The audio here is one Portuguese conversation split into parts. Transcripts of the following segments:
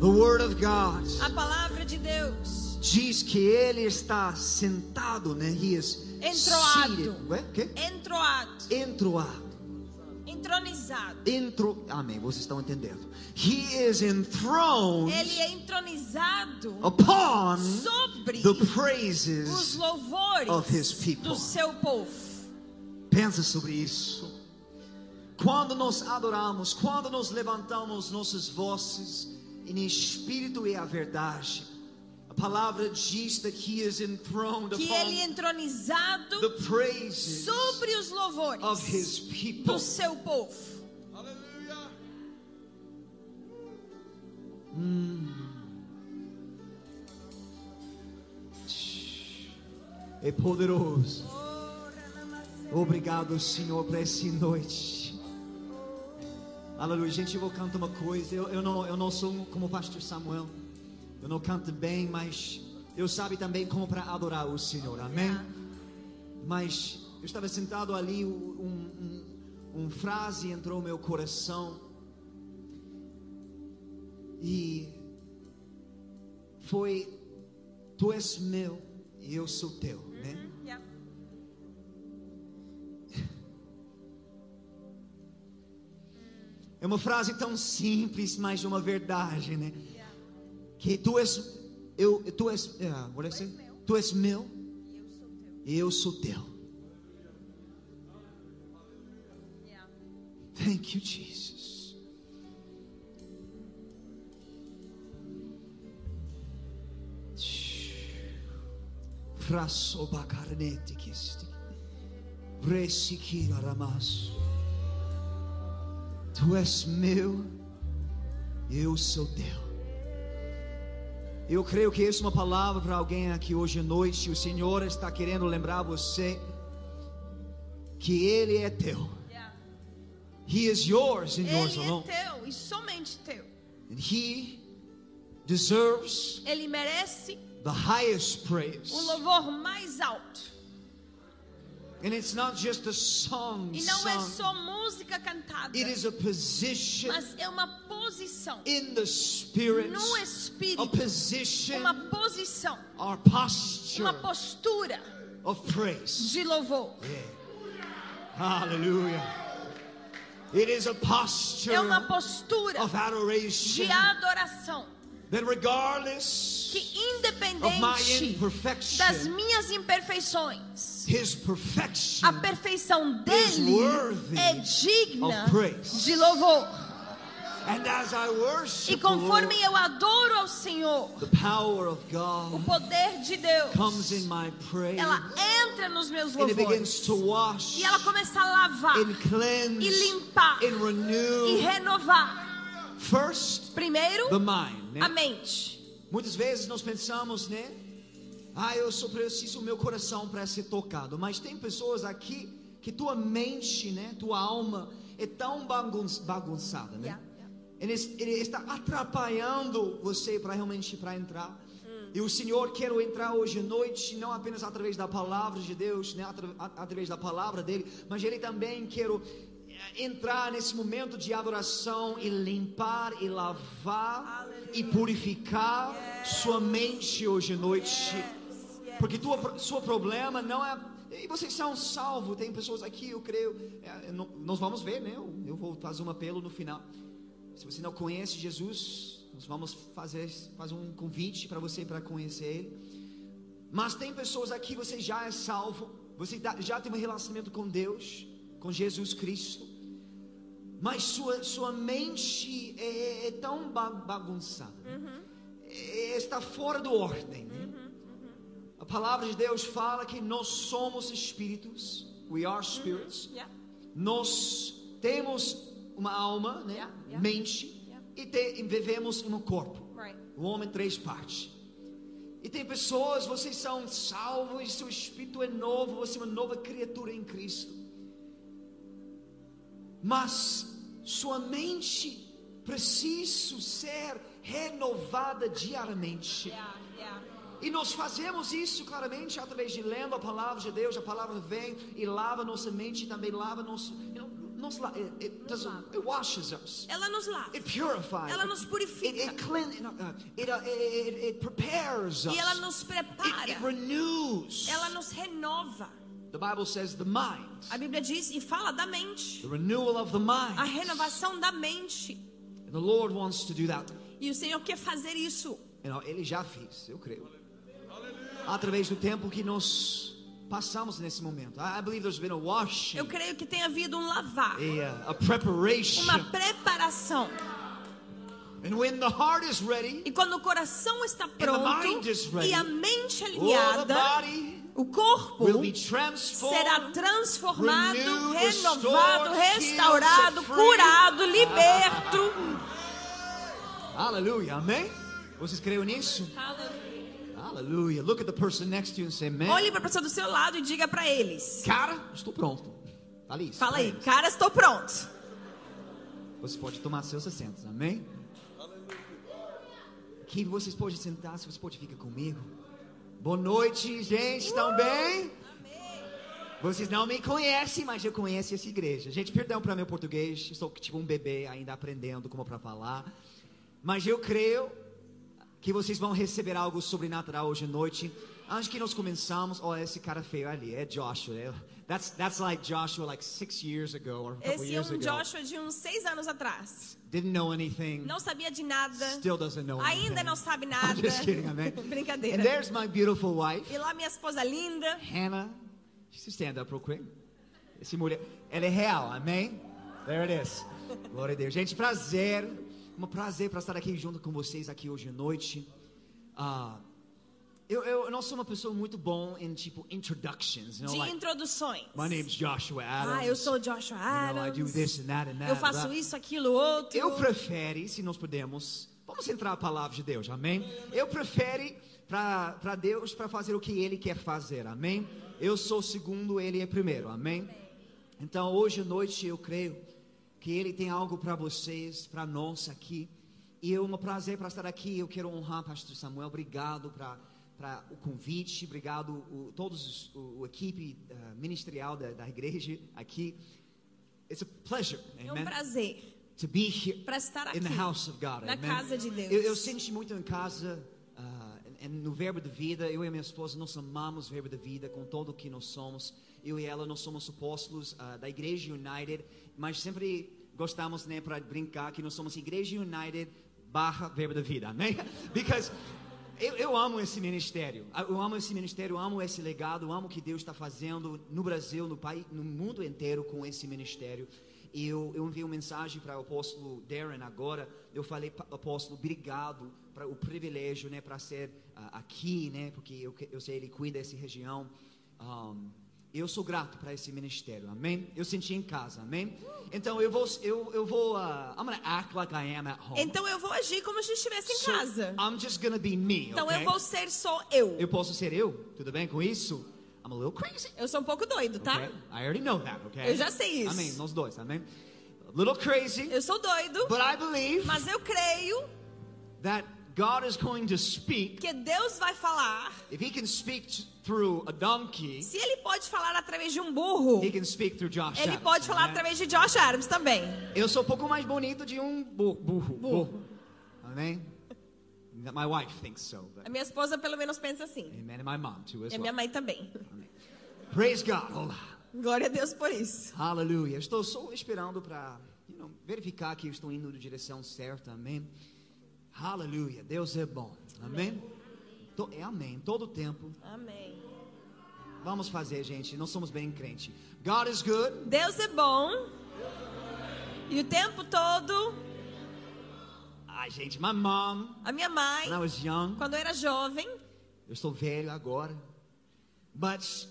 The Word of God A palavra de Deus. diz que Ele está sentado, né? He is Entroado. seated. Ué, quê? Entroado. Entroado. Entronizado. Entro... Amém, vocês estão entendendo. He is enthroned Ele é entronizado upon sobre the os praises. louvores of his people. do seu povo. Pensa sobre isso. Quando nós adoramos, quando nós levantamos nossas vozes em espírito e a verdade, a palavra diz que he is enthroned Que ele é entronizado sobre os louvores do seu povo. É poderoso. Obrigado, Senhor, por essa noite. Aleluia. Gente, eu vou cantar uma coisa. Eu, eu, não, eu não sou como o pastor Samuel. Eu não canto bem, mas eu sabe também como para adorar o Senhor. Amém? Mas eu estava sentado ali, um, um, um frase entrou no meu coração. E foi: Tu és meu e eu sou teu, É uma frase tão simples, mas uma verdade, né? Que tu és, eu, tu és, what did I say? Tu és meu e eu sou teu. Yeah. Thank you, Jesus. Frasobakarnete kisti. Resikira ramasso. Tu és meu, eu sou teu. Eu creio que isso é uma palavra para alguém aqui hoje à noite. O Senhor está querendo lembrar você que Ele é teu. Yeah. He is yours and yours Ele é alone. teu e somente teu. And He deserves Ele merece the highest praise. o louvor mais alto. And it's not just a song E não é só música cantada, it is a position mas é uma posição. in the Spirit, no a espírito, position uma posição, or posture uma postura of praise. de louvor. Hallelujah. It is a posture É uma postura of adoration. de adoração que independente das minhas imperfeições, a perfeição dele é digna de louvor. And as I worship E conforme Lord, eu adoro ao Senhor, the power of o poder de Deus, comes in my praise ela entra nos meus louvores to wash e ela começa a lavar e limpar e renovar. First, Primeiro, the mind. Né? a mente. Muitas vezes nós pensamos, né? Ah, eu só preciso o meu coração para ser tocado. Mas tem pessoas aqui que tua mente, né? Tua alma é tão bagun- bagunçada, né? Yeah, yeah. Ele, ele está atrapalhando você para realmente para entrar. E o Senhor quer entrar hoje à noite, não apenas através da palavra de Deus, né, atra- através da palavra dele, mas Ele também quer entrar nesse momento de adoração e limpar e lavar e purificar sua mente hoje à noite. Porque tua, seu problema não é. E vocês são salvos. Tem pessoas aqui, eu creio. é, nós vamos ver, né? Eu, eu vou fazer um apelo no final. Se você não conhece Jesus, nós vamos fazer, fazer um convite para você para conhecer Ele. Mas tem pessoas aqui, você já é salvo. Você já tem um relacionamento com Deus, com Jesus Cristo. Mas sua, sua mente é, é tão ba- bagunçada. É- está fora do ordem. né? A palavra de Deus fala que nós somos espíritos. We are spirits. Yeah. Nós temos uma alma, né? Yeah, yeah. mente, e, te- e vivemos em um corpo. Right. O homem três partes. E tem pessoas, vocês são salvos, seu espírito é novo, você é uma nova criatura em Cristo. Mas sua mente precisa ser renovada diariamente. E nós fazemos isso claramente através de lendo a palavra de Deus. A palavra vem e lava nossa mente e também lava nosso. nos la- it, it doesn't it washes us. Ela nos lava. It purifies. Ela nos It, purifica. it, clean, no, uh, it, uh, it, it, it prepares us. E ela nos It, prepara. it renews. Ela nos renova. The Bible says the mind, A Bíblia diz e fala da mente. the renewal of the A mind. renovação da mente. And the Lord wants to do that. E o Senhor quer fazer isso. Know, ele já fez, eu creio. Através do tempo que nós passamos nesse momento. I, believe there's been a washing, Eu creio que tem havido um lavar. a, uh, a preparation. Uma preparação. And when the heart is ready, E quando o coração está pronto ready, e a mente oh, alinhada, body o corpo will be transformed. será transformado, renewed, renovado, restaurado, curado, liberto. Aleluia, amém? Vocês creem nisso? Aleluia. Look at the person next to you and say, man, Olhe para a pessoa do seu lado e diga para eles. cara, estou pronto. Fala isso. Fala aí, eles. cara, estou pronto. Você pode tomar seus assentos, amém? Que vocês podem sentar, se você pode ficar comigo. Boa noite, gente, estão bem? Vocês não me conhecem, mas eu conheço essa igreja. Gente, perdão para meu português, estou tipo um bebê ainda aprendendo como para falar. Mas eu creio que vocês vão receber algo sobrenatural hoje à noite. Antes que nós começamos, olha esse cara feio ali, é Joshua. é- That's, that's like Joshua like six years ago or a couple Esse é years um ago. Joshua de uns seis anos atrás. Didn't know anything. Não sabia de nada. Still doesn't know Ainda anything. não sabe I'm nada. just kidding, amém? Brincadeira. And there's my beautiful wife, E lá minha esposa linda. Hannah. She stand up real quick. Esse mulher, ela é real, amém? There it is. Glória a Deus. Gente, prazer. Um prazer para estar aqui junto com vocês aqui hoje à noite. Ah, eu, eu, não sou uma pessoa muito bom em tipo introductions, you know, De like introduções. my name's Joshua Adams. Ah, eu sou Joshua You know, I do Adams. this and that and that. Eu faço blah. isso, aquilo, outro. Eu prefere, se nós pudermos, vamos entrar a palavra de Deus, amém? Eu prefere para Deus para fazer o que Ele quer fazer, amém? Eu sou segundo, Ele é primeiro, amém? Então hoje à noite eu creio que Ele tem algo para vocês, para nós aqui. E é um prazer para estar aqui. Eu quero honrar Pastor Samuel. Obrigado para para o convite, obrigado o, todos os, o, o equipe uh, ministerial da, da igreja aqui. It's a pleasure, É um amen prazer to be here para estar aqui. in the house of God. na amen? casa de Deus. Eu, eu senti muito em casa, ah, no Verbo da Vida, eu e minha esposa, nós amamos o Verbo da Vida com todo o que nós somos. Eu e ela, nós somos apóstolos ah, da Igreja United, mas sempre gostamos, né, para brincar que nós somos Igreja United barra Verbo da Vida, amém? Because eu, eu amo esse ministério, Ah, eu amo esse ministério, eu amo esse legado, eu amo o que Deus está fazendo no Brasil, no país, no mundo inteiro com esse ministério. E eu, eu enviei uma mensagem para o apóstolo Darren agora. Eu falei, "Pa- apóstolo, obrigado para o privilégio, né, para ser ah, aqui, né, porque eu, eu sei ele cuida dessa região. Um, eu sou grato para esse ministério, amém? Eu senti em casa, amém? Então eu vou, eu, eu vou, uh, I'm gonna act like I am at home. Então eu vou agir como se estivesse em So, casa. I'm just gonna be me, Então okay? eu vou ser só eu. Eu posso ser eu, tudo bem com isso? I'm a little crazy. Eu sou um pouco doido, tá? Okay? I already know that, okay? Eu já sei isso. Amém, nós dois, amém? A little crazy, Eu sou doido, but I believe mas eu creio that God is going to speak. que Deus vai falar. If He can speak through a donkey, Se ele pode falar através de um burro, He can speak through Josh. ele Adams, pode falar através de Josh Adams também. Eu sou um pouco mais bonito de um bu- burro. burro. Amém? My wife thinks so. But, A minha esposa pelo menos pensa assim. amen. And my mom too as E a minha well. mãe também. Praise God. Olá. Glória a Deus por isso. Aleluia. Estou só esperando para you know, verificar que estou indo na direção certa. Amém. Aleluia. Deus é bom. Amém. To- é amém. Todo tempo. Amém. Vamos fazer, gente. Nós somos bem crente. God is good. Deus é bom. E o tempo todo, Ai, gente, my mom, a minha mãe, when I was young, quando eu era jovem, eu estou velho agora. But when I was young, mas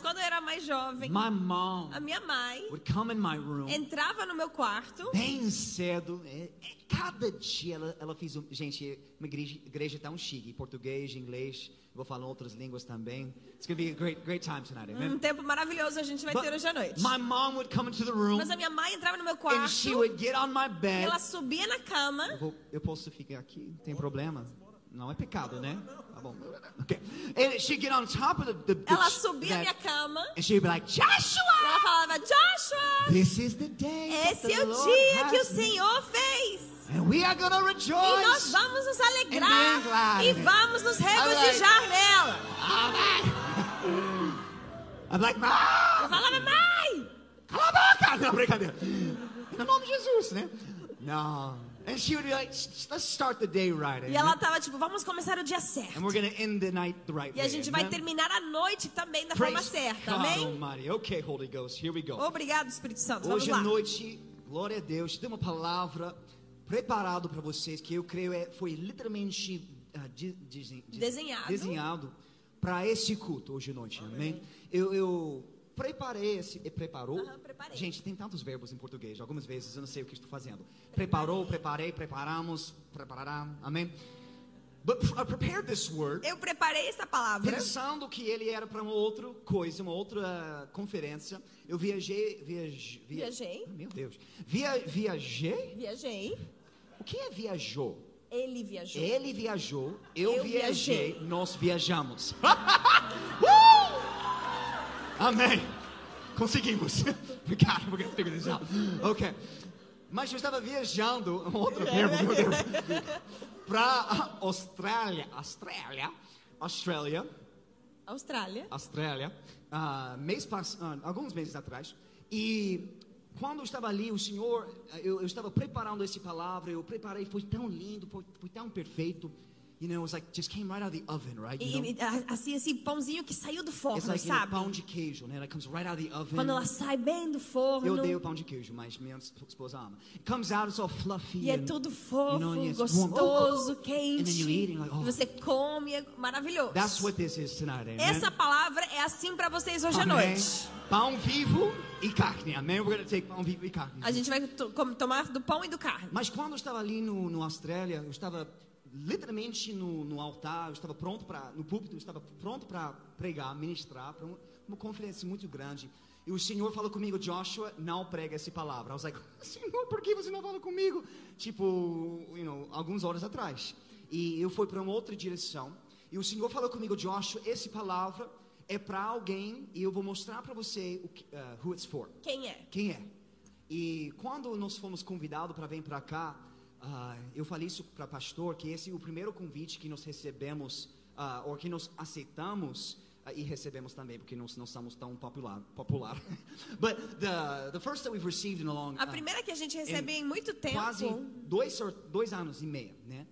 quando eu era mais jovem, my mom a minha mãe would come in my room entrava no meu quarto. bem cedo. É, é, cada dia ela, ela fez um. Gente, uma igreja, igreja tão chique. Português, inglês. Vou falar outras línguas também. It's to be a great, great time tonight. Amen. Um tempo maravilhoso a gente vai ter hoje à noite. my mom would come into the room Mas a minha mãe entrava no meu and quarto, she would get on my bed. ela subia na cama. Eu, vou- eu posso ficar aqui? Tem problema? Não é pecado, né? Tá bom. Okay. And she'd get on top of the, the, the Ela subia a minha that, cama and she'd be like, e Joshua, ela falava: Joshua, this is the day that esse é o Lord dia que o Senhor fez. and we are gonna E nós rejoice. vamos nos alegrar e vamos nos regozijar nela. Amen. I'm like, Eu falava, mãe, cala a boca! Não, brincadeira. No nome de Jesus, né? Não. And she would be like, let's start the day right. e ela tava tipo, vamos começar o dia certo. And we're gonna end the night the right E a way. gente vai amen? terminar a noite também da forma Praise certa, God amém? Okay, Holy Ghost, here we go. Obrigado, Espírito Santo. Hoje à noite, glória a Deus, tem uma palavra preparado para vocês que eu creio é, foi literalmente ah, de- desen- de- Desenhado. desenhado para esse culto hoje à noite. Amém? Eu, eu preparei esse, e preparou? Aham, preparei. Gente, tem tantos verbos em português. Algumas vezes eu não sei o que estou fazendo. Preparou, preparei, preparamos, preparará. Amém? But I prepared this word Eu preparei essa palavra pensando que ele era para uma outra coisa, uma outra conferência. Eu viajei, viajei, via- Viajei. Ah, meu Deus, Via, viajei. Viajei. O que é viajou? Ele viajou. Ele viajou, eu, Eu viajei, viajei. nós viajamos. Uh! Amém. Conseguimos. Obrigado, figure this out. Ok. Mas eu estava viajando, um outro termo, meu Deus, para Austrália, Austrália, Austrália, Austrália. Austrália, ah, mês pass- ah, alguns meses atrás. E quando eu estava ali, o Senhor, eu, eu estava preparando essa palavra, eu preparei, foi tão lindo, foi, foi tão perfeito. You know, it was like just came right out of the oven, right? You know? E, a- assim, esse pãozinho que saiu do forno, like know, sabe? pão de queijo, né? It comes right out of the oven. Quando ela sai bem do Eu forno. odeio pão de queijo, mas minha esposa ama. It comes out, it's all fluffy. E é tudo fofo, you know, gostoso, quente. And then you eat and like, oh. E você come, é maravilhoso. That's what this is tonight, amen? Essa palavra é assim pra vocês hoje à Amém. noite. Pão vivo e carne, amém? We're to take pão vivo e carne. A gente vai to- tomar do pão e do carne. Mas quando eu estava ali no, no Austrália, eu estava literalmente no, no altar, eu estava pronto para, no púlpito, eu estava pronto para pregar, ministrar, para uma, uma conferência muito grande. E o Senhor falou comigo, Joshua, não prega essa palavra. I was like, Senhor, por que você não fala comigo? Tipo, you know, algumas horas atrás. E eu fui para uma outra direção. E o Senhor falou comigo, Joshua, essa palavra é para alguém e eu vou mostrar para você o uh, who it's for. Quem é? Quem é? E quando nós fomos convidados para vir para cá, ah, eu falei isso para pastor que esse é o primeiro convite que nós recebemos ah, ou que nós aceitamos ah, e recebemos também porque nós não somos tão popular. popular. But the the first that we've received in a long A primeira que a gente recebe em muito tempo. quase dois dois anos e meio, né?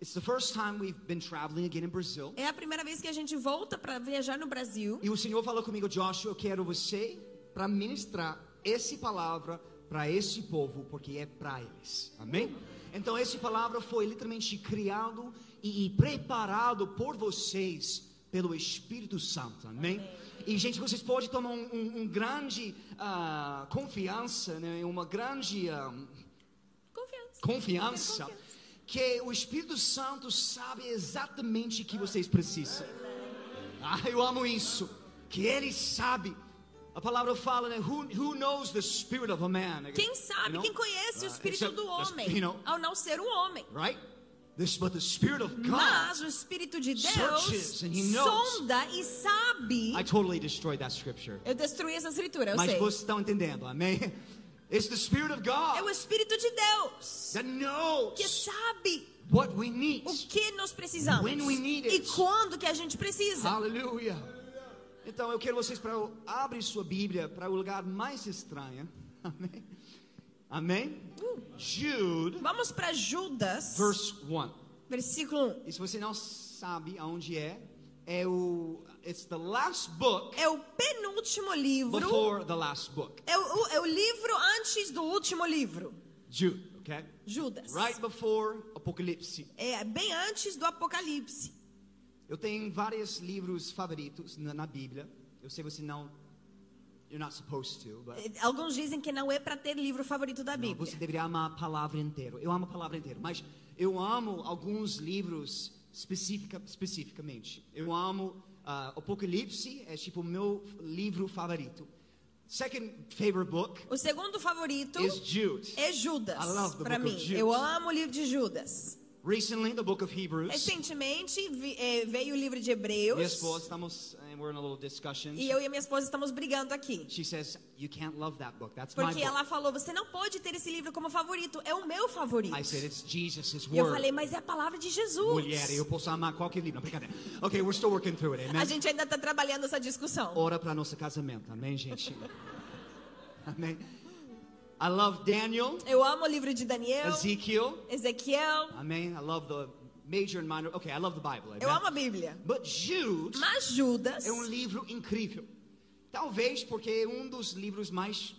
It's the first time we've been traveling again in Brazil. É a primeira vez que a gente volta para viajar no Brasil. E o Senhor falou comigo, Joshua, eu quero você para ministrar essa palavra para esse povo, porque é para eles. Amém? Então, essa palavra foi literalmente criado e, e preparado por vocês pelo Espírito Santo. Amém? E, gente, vocês podem tomar um, um- um grande ah, confiança, né? uma grande ah, Confiança. confiança Confiança. que o Espírito Santo sabe exatamente o que vocês precisam. Ah, eu amo isso. Que Ele sabe. A palavra fala, né? Who, who knows the spirit of a man? Quem sabe, You know? quem conhece o Uh, espírito do homem, you know, ao não ser um homem. right? This, but the spirit of God. Mas o espírito de Deus Searches and he knows. sonda e sabe. I totally destroyed that scripture. Eu destruí essa escritura, eu Mas sei. vocês estão entendendo, amém? It's the spirit of É o God espírito de Deus that que knows sabe what we need. o que nós precisamos When we need e it. quando que a gente precisa. Aleluia. Então eu quero vocês para abrir sua Bíblia para o lugar mais estranho. Amém. Amém. Jude, Vamos para Judas, verse 1. versículo 1. E se você não sabe aonde é, é o it's the last book É o penúltimo livro. before the last book. É o, é o livro antes do último livro. Jude, okay? Judas. Right before Apocalipse. É bem antes do Apocalipse. Eu tenho vários livros favoritos na, na Bíblia. Eu sei você não you're not supposed to, but É, Alguns dizem que não é para ter livro favorito da Não, Bíblia. você deveria amar a palavra inteira. Eu amo a palavra inteira, mas eu amo alguns livros especifica, especificamente. Eu amo ah, Apocalipse, é tipo o meu livro favorito. Second favorite book O segundo favorito is Jude. é Judas. Para mim, eu amo o livro de Judas. Recently, the book of Hebrews. Recentemente eh, veio o livro de Minha Hebreus. esposa, estamos, and we're in a little discussion. E eu e a minha esposa estamos brigando aqui. She says, You can't love that book. That's my Porque book. ela falou: você não pode ter esse livro como favorito, é o meu favorito. I said, It's Jesus' E eu word. falei, mas é a palavra de Jesus. Mulher, eu posso amar qualquer livro. Não, brincadeira. Ok, we're still working through it. A Amen. gente ainda está trabalhando essa discussão. Ora para nosso casamento. Amém, gente? Amém. I love Daniel, Eu amo o livro de Daniel, Ezekiel. Ezequiel. Amém. I love the major and minor. Okay, I love the Bible. Amen. Eu amo a Bíblia. But Jude Mas Judas é um livro incrível. Talvez porque é um dos livros mais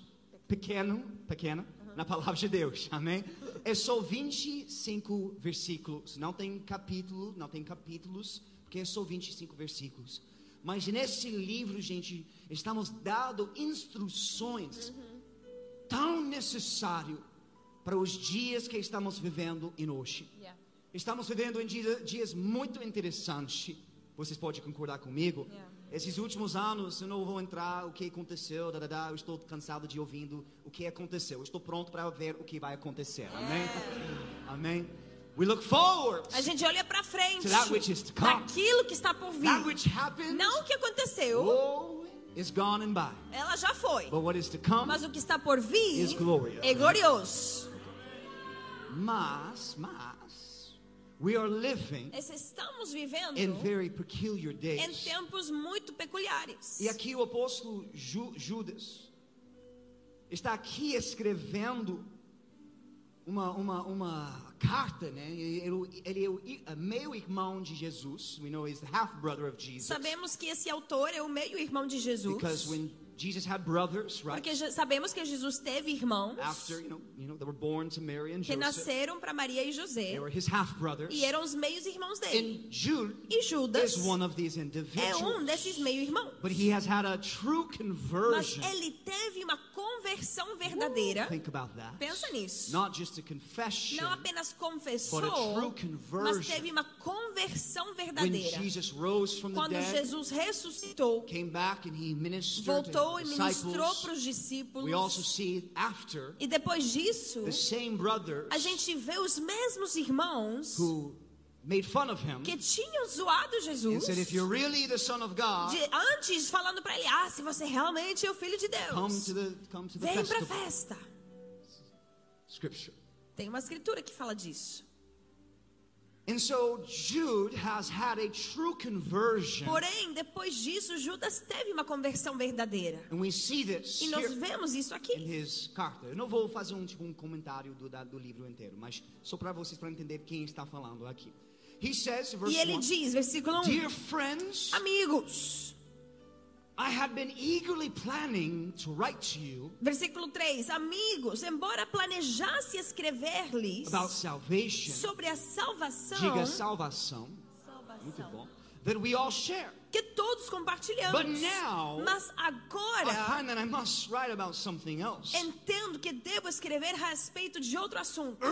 pequeno, pequeno na palavra de Deus. Amém? É só 25 versículos. Não tem capítulo, não tem capítulos, porque é só 25 versículos. Mas nesse livro, gente, estamos dando instruções tão necessário para os dias que estamos vivendo em hoje. Yeah. Estamos vivendo em dia- dias muito interessantes. Vocês podem concordar comigo? Yeah. Esses últimos anos, eu não vou entrar o que aconteceu, da, da, da, eu estou cansado de ouvindo o que aconteceu. Eu estou pronto para ver o que vai acontecer. Amém? Amém. We look forward A gente olha pra frente To that which is to come. daquilo que está por vir. that which happened. Não o que aconteceu, Oh, is gone and by. ela já foi. But what is to come? Mas o que está por vir Is glorious. é glorioso. Mas, mas, we are living estamos vivendo in very peculiar em days. tempos muito peculiares. E aqui o apóstolo Ju- Judas está aqui escrevendo uma, uma, uma carta, né? Ele, ele é o é meio irmão de Jesus. We know he's the half brother of Jesus. Sabemos que esse autor é o meio-irmão de Jesus. Because when Jesus had brothers, right? Porque sabemos que Jesus teve irmãos After, you know, you know, they were born to Mary and que Joseph. nasceram para Maria e José. They were his half brothers. E eram os meios irmãos dele. And Jude E Judas is one of these é individuals. um desses meio-irmãos. But he has had a true Mas conversion. ele teve uma conversão verdadeira. Think about that. Pensa nisso. Not just a confession. Não apenas confessou, But a true conversion. mas teve uma conversão When verdadeira. Jesus rose from the Quando dead, Jesus ressuscitou, came back and he ministered voltou to e ministrou para os discípulos. E depois disso, a gente vê os mesmos irmãos que tinham zoado Jesus. said, "If you're really God, de- antes falando para ele: Ah, se você realmente é o filho de Deus, the vem para a festival." festa. Scripture. Tem uma escritura que fala disso. Porém, depois disso, Judas teve uma conversão verdadeira. and we see this E nós here vemos isso in aqui. Eu não vou fazer um, tipo, um comentário do, do livro inteiro, mas só para vocês para entender quem está falando aqui. He says, verse E ele 1, diz, versículo 1: Dear friends, Amigos. Versículo 3: Amigos, embora planejasse escrever-lhes sobre a salvação, Diga salvação. Muito salvação bom. That we all share. Que todos compartilhamos. But now, Mas I agora find that I must write about something else. entendo que devo escrever a respeito de outro assunto,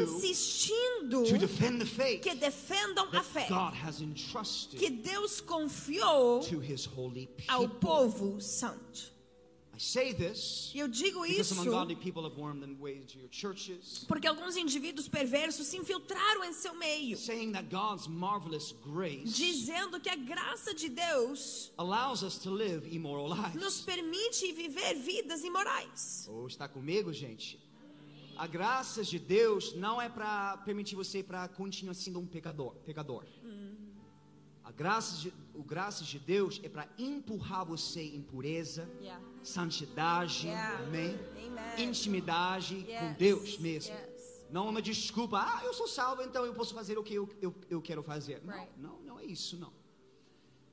insistindo to defend the faith que defendam a fé God has entrusted que Deus confiou to his holy ao povo santo. Eu digo because isso some ungodly people have wormed their way into your churches, porque alguns indivíduos perversos se infiltraram em seu meio, saying that God's marvelous grace dizendo que a graça de Deus allows us to live immoral lives. nos permite viver vidas imorais. Ou está comigo, gente? A graça de Deus não é para permitir você para continuar sendo um pecador, pecador. A graça de, o graça de Deus é para empurrar você em pureza, Yeah. santidade, Yeah. amém? Amen. Intimidade com Yes. Deus mesmo. Yes. Não é uma desculpa, ah, eu sou salvo, então eu posso fazer o que eu, eu, eu quero fazer. Right. Não, não, não é isso, não.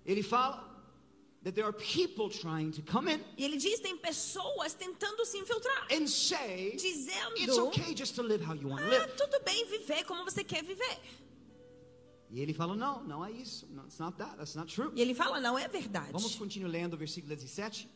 Ele fala that there are people trying to come in E ele diz: tem pessoas tentando se infiltrar, and say, dizendo: It's okay just to live how you want to Ah, live. tudo bem viver como você quer viver. E ele fala, não, não é isso. No, it's not that. That's not true. E ele fala: não é verdade. Vamos continuar lendo o versículo 17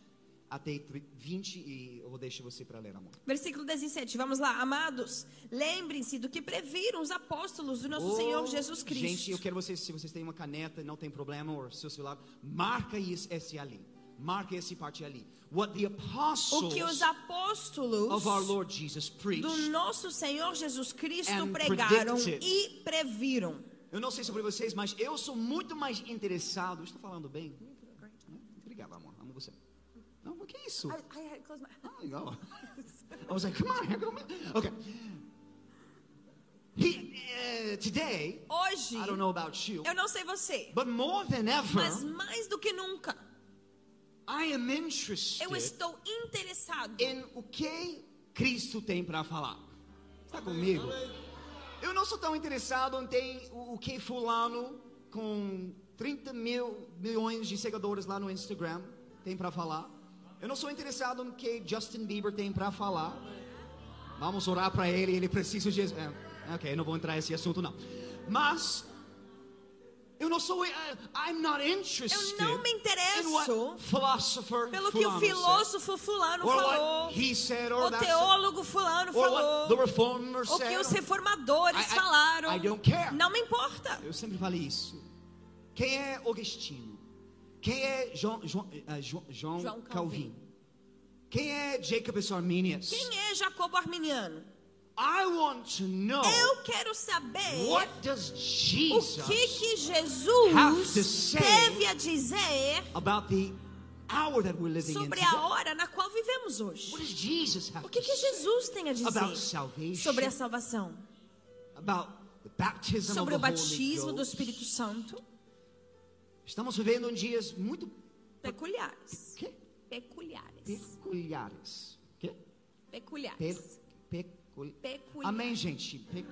até 20 e eu deixar você para ler, amor. Versículo 17, vamos lá. Amados, lembrem-se do que previram os apóstolos do nosso Oh, Senhor Jesus Cristo. Gente, eu quero vocês, se vocês têm uma caneta, não tem problema, ou seu celular, marca isso, esse ali. Marque esse parte ali. What the O que apostles os apóstolos of our Lord Jesus do preached. nosso Senhor Jesus Cristo and pregaram predicted. e previram. Eu não sei sobre vocês, mas eu sou muito mais interessado. Estou falando bem? Obrigado, amor. Amo você. Não, o que é isso? Ah, legal. I was like, come on, come on. Okay. He, uh, today, Hoje, I don't know about you, eu não sei você, but more than ever, mas mais do que nunca, I am interested eu estou interessado em o que Cristo tem para falar. Está comigo? Eu não sou tão interessado em ter o, que fulano com 30 mil milhões de seguidores lá no Instagram tem para falar. Eu não sou interessado no que Justin Bieber tem para falar. Vamos orar para ele, ele precisa de. É, ok, não vou entrar nesse assunto não. Mas eu não sou, eh, I'm not interested Eu não me in interesso pelo que o filósofo fulano falou, said, or o teólogo fulano falou, o que os reformadores I- I- falaram. I don't care. Não me importa. Eu sempre falei isso. Quem é Augustino? Quem é João, João, eh, João, João João Calvin? Quem é Jacob Arminius? Quem é Jacobo Arminiano? I want to know Eu quero saber what does o Jesus que que to Jesus teve a dizer about the hour that we're living in sobre today. a hora na qual vivemos hoje. What does Jesus have O que que Jesus tem a about dizer salvation? sobre a salvação? about the baptism Sobre o of the Holy batismo do? Espírito Santo? Estamos vivendo em dias muito Peculiares. Peculiares. peculiares. Peculiares. Pe, pecul... Peculiares. Amém, gente. Pe-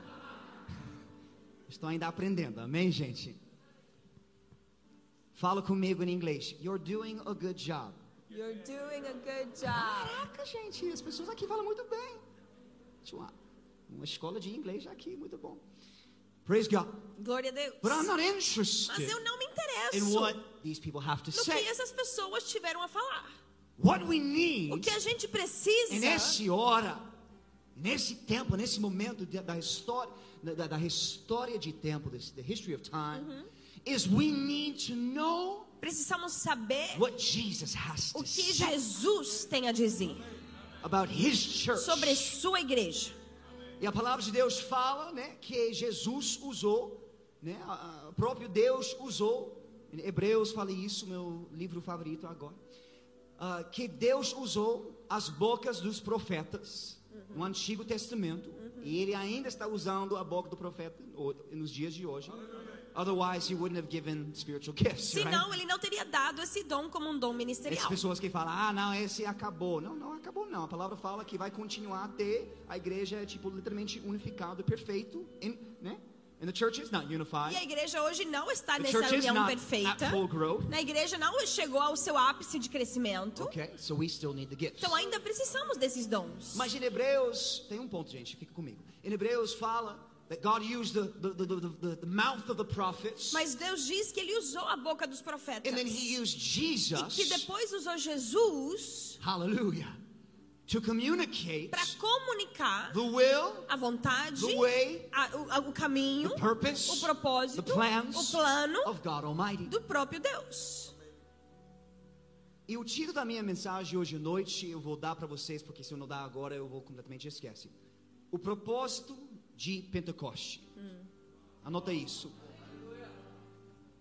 Estou ainda aprendendo. Amém, gente. Fala comigo em inglês. You're doing a good job. You're doing a good job. Caraca, gente, as pessoas aqui falam muito bem. Uma, uma escola de inglês aqui, muito bom. Praise God. Glória a Deus. But I'm not Mas interested eu não me in interesso what these people have to no que say. essas pessoas tiveram a falar. What we O need que a gente precisa E nesse hora, nesse tempo, nesse momento da história, da, da história de tempo, this, the history of time, Uhum. is we need to know precisamos saber what Jesus has o que Jesus tem a dizer about His church. sobre sua igreja. E a palavra de Deus fala, né, que Jesus usou, né, o próprio Deus usou. Em Hebreus fala isso, meu livro favorito agora. ah, que Deus usou as bocas dos profetas no Antigo Testamento e Ele ainda está usando a boca do profeta nos dias de hoje. Otherwise, He wouldn't have given spiritual gifts. right? Senão, ele não teria dado esse dom como um dom ministerial. pessoas que falam, ah, não, esse acabou. Não, não acabou, não. A palavra fala que vai continuar a ter a igreja, tipo, literalmente unificado, perfeito, né? And the church is not unified. E a igreja hoje não está The nessa união perfeita. Na igreja não chegou ao seu ápice de crescimento. Okay, so we still need the gifts. Então ainda precisamos desses dons. Mas em Hebreus, tem um ponto, gente, fica comigo. Em Hebreus fala that God used the, the, the, the, the, the mouth of the prophets, Mas Deus diz que ele usou a boca dos profetas. and then He used E Jesus, que depois usou Jesus hallelujah, para comunicar the will, a vontade, the way, a- o, o caminho, the purpose, o propósito, o plano of God Almighty. do próprio Deus. E o título da minha mensagem hoje à noite eu vou dar para vocês, porque se eu não dar agora eu vou completamente esquecer. O propósito de Pentecoste. Anota isso.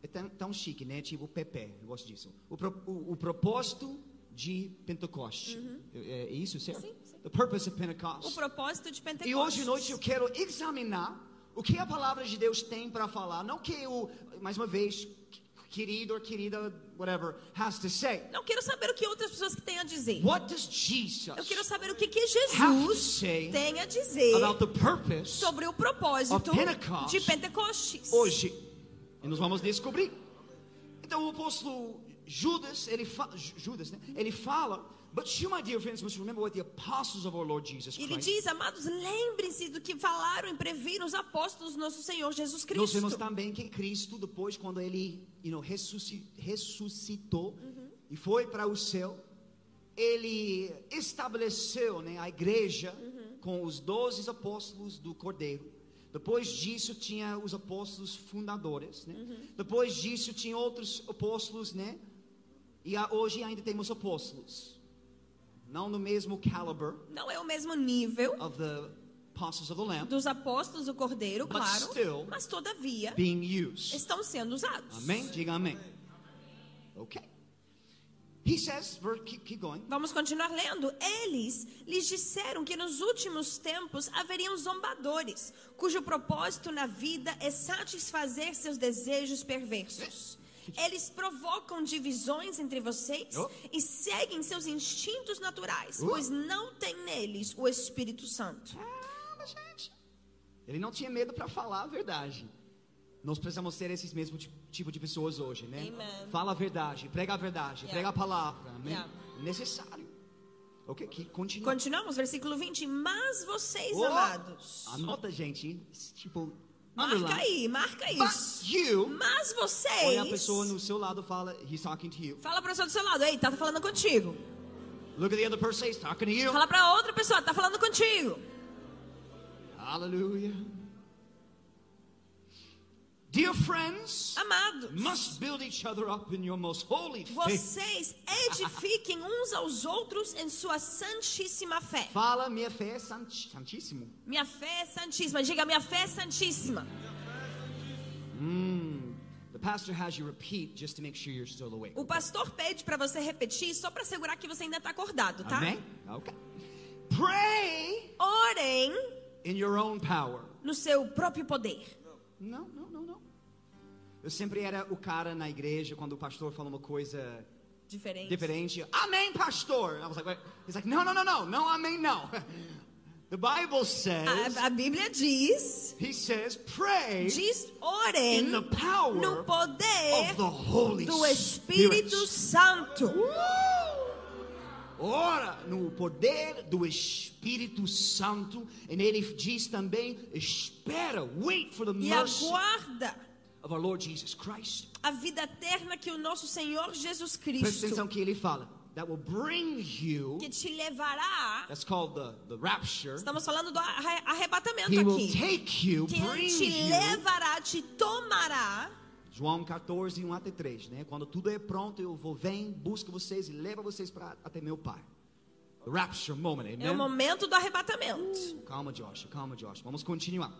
É tão, tão chique, né? Tipo Pepe, eu gosto disso. O, pro- o- o propósito de Pentecoste. É, é isso, certo? Sim, sim. The purpose of Pentecost. O propósito de Pentecostes. E hoje à noite eu quero examinar o que a palavra de Deus tem para falar. Não que o, mais uma vez, querido ou querida, whatever, has to say. Não quero saber o que outras pessoas têm a dizer. What does Jesus Eu quero saber o que, que Jesus tem a dizer about the purpose sobre o propósito Pentecost de Pentecostes. hoje? E nós vamos descobrir. Então o apóstolo Judas, ele fala, Judas, né? Ele fala, but you, my dear friends, must remember what the apostles of our Lord Jesus Ele Christ. diz, amados, lembrem-se do que falaram e previram os apóstolos do nosso Senhor Jesus Nós Cristo. vemos também que Cristo, depois, quando ele you know, ressusci- ressuscitou Uhum. e foi para o céu, ele estabeleceu né, a igreja Uhum. com os doze apóstolos do Cordeiro. Depois disso tinha os apóstolos fundadores, né? Uhum. Depois disso tinha outros apóstolos, né? E hoje ainda temos apóstolos. Não no mesmo caliber Não é o mesmo nível of the apostles of the Lamb dos apóstolos do Cordeiro, But claro, still- mas todavia being used. estão sendo usados. Amém? Diga amém. Okay. He says, keep, keep going. Vamos continuar lendo. Eles lhes disseram que nos últimos tempos haveriam zombadores, cujo propósito na vida é satisfazer seus desejos perversos. Eles provocam divisões entre vocês Oh. e seguem seus instintos naturais, Oh. pois não tem neles o Espírito Santo. Calma, gente. Ele não tinha medo para falar a verdade. Nós precisamos ser esses mesmos ti- tipo de pessoas hoje, né? Amen. Fala a verdade, prega a verdade, Yeah. prega a palavra, amém? Yeah. Necessário. Ok, que continua. Continuamos, versículo 20. Mas vocês, Oh, amados, Anota, gente. Tipo, marca underline. aí, marca But isso. you, Mas vocês. olha a pessoa no seu lado fala, he's talking to you. Fala pra pessoa do seu lado, ei, tá falando contigo. Look at the other person, he's talking to you. Fala pra outra pessoa, tá falando contigo. Hallelujah. Dear friends, Amados, must build each other up in your most holy faith. vocês edifiquem uns aos outros em sua santíssima fé. Fala, minha fé é sant- santíssimo. Minha fé é santíssima. Diga, minha fé é santíssima. The pastor has you repeat just to make sure you're still awake. O pastor pede pra você repetir só pra assegurar que você ainda tá acordado, tá? Amém? Okay. Pray Orem in your own power. no seu próprio poder. Não, não. Eu sempre era o cara na igreja quando o pastor fala uma coisa Diferente. diferente. Amém, pastor. I was like, wait. He's like, no, no, no, no, no, amém, não. The Bible says, A, a Bíblia diz, he says, pray diz in orem the power no poder of the Holy do Espírito Santo. Uh! Ora no poder do Espírito Santo, e ele diz também: espera, wait for the E mercy aguarda of our Lord Jesus Christ. a vida eterna que o nosso Senhor Jesus Presta Cristo atenção que ele fala: that will bring you. que te levará. That's called the, the rapture. Estamos falando do arre- arrebatamento He will aqui. take you, Que ele bring te you. levará, te tomará. João 14, 1 até 3, né? Quando tudo é pronto, eu vou, vem, busco vocês e levo vocês para até meu pai. The rapture moment, amen? É o momento do arrebatamento. Calma, Josh. Calma, Josh. Vamos continuar.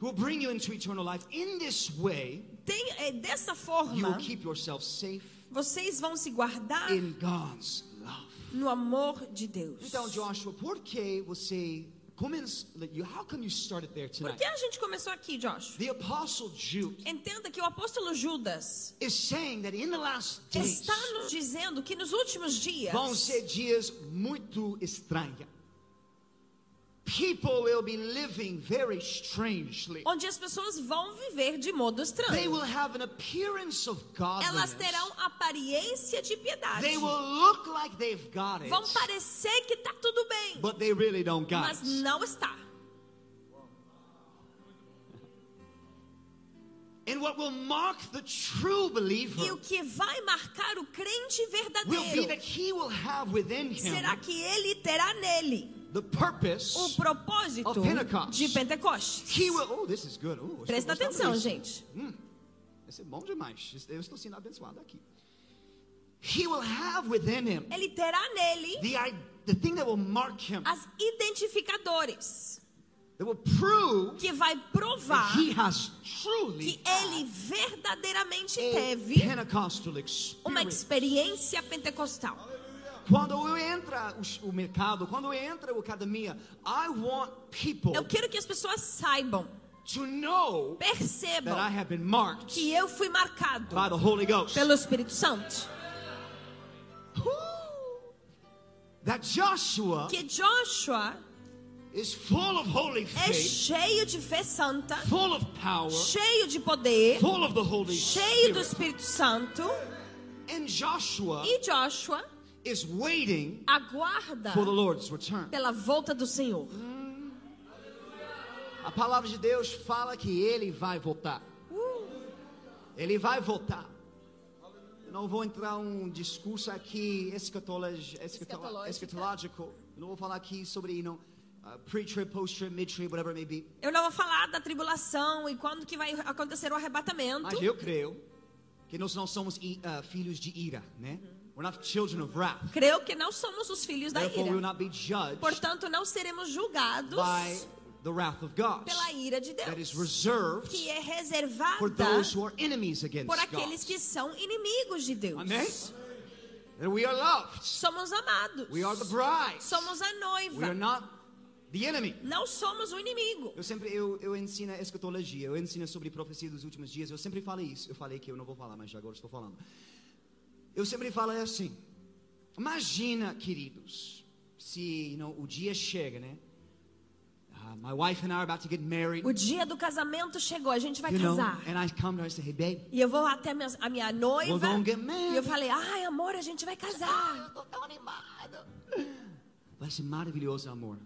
Who will bring you into eternal life. In this way, Tem, é, dessa you will forma, keep yourself safe vocês vão se guardar in God's love. no amor de Deus. Então, Joshua, por que você começa? How come you started there Por tonight? que a gente começou aqui, Josh? The apostle Jude Entenda que o apóstolo Judas is saying that in the last days está nos dizendo que nos últimos dias vão ser dias muito estranhos. People will be living very strangely. onde as pessoas vão viver de modo They estranho. will have an appearance of Elas godliness. terão aparência de piedade. They will look like they've got it, Vão parecer que está tudo bem, but they really don't got mas it. não está. And what will mark the true E believer o que vai marcar o crente will be that verdadeiro he will have within him será que ele terá nele the purpose. o propósito Of Pentecost. de Pentecostes. He will. Oh, this is good. Oh, Presta atenção, gente. Hum, é bom demais. Eu estou sendo abençoado aqui. He will have within him Ele terá nele the, the thing that will mark him, as identificadores that will prove que vai that provar he has truly que ele verdadeiramente teve Pentecostal uma experience. experiência pentecostal. Quando eu entra o, mercado, quando eu entra a academia, I want people Eu quero que as pessoas saibam, to know that I percebam have been marked que eu fui marcado by the Holy Ghost. pelo Espírito Santo. That Joshua Que Joshua is full of holy é faith, cheio de fé santa, full of power, cheio de poder, full of the Holy cheio do Spirit. Espírito Santo. And Joshua E Joshua is waiting aguarda for the Lord's return. pela volta do Senhor. A palavra de Deus fala que ele vai voltar. Ele vai voltar. Eu não vou entrar um discurso aqui Escatológico. escatológico. Eu não vou falar aqui sobre, you know, uh, pre-trip, post-trip, mid-trip, whatever it may be. Eu não vou falar da tribulação e quando que vai acontecer o arrebatamento. Mas eu creio que nós não somos uh, filhos de ira, né? We're not children of wrath. Creu que não somos os filhos da Therefore, we will ira. not be judged Portanto, não seremos julgados by the wrath of God pela ira de that is Deus, reserved que é for reservada those who are enemies against por God. aqueles que são inimigos de Deus. Amém? That we are loved. Somos amados. We are the bride. Somos a We are noiva. not the enemy. Não somos o inimigo. Eu sempre eu, eu ensino escatologia, eu ensino sobre profecia dos últimos dias. Eu sempre falo isso. Eu falei que eu não vou falar, mas agora estou falando. Eu sempre falo é assim. Imagina, queridos, se you know, o dia chega, né? Uh, my wife and I are about to get married. O dia do casamento chegou, a gente vai You know, casar. and I come to her and say, hey babe, E eu vou até minha- a minha noiva. We're gonna get married. E eu falei, ai amor, a gente vai casar. eu tô tão animado. Vai ser maravilhoso, amor.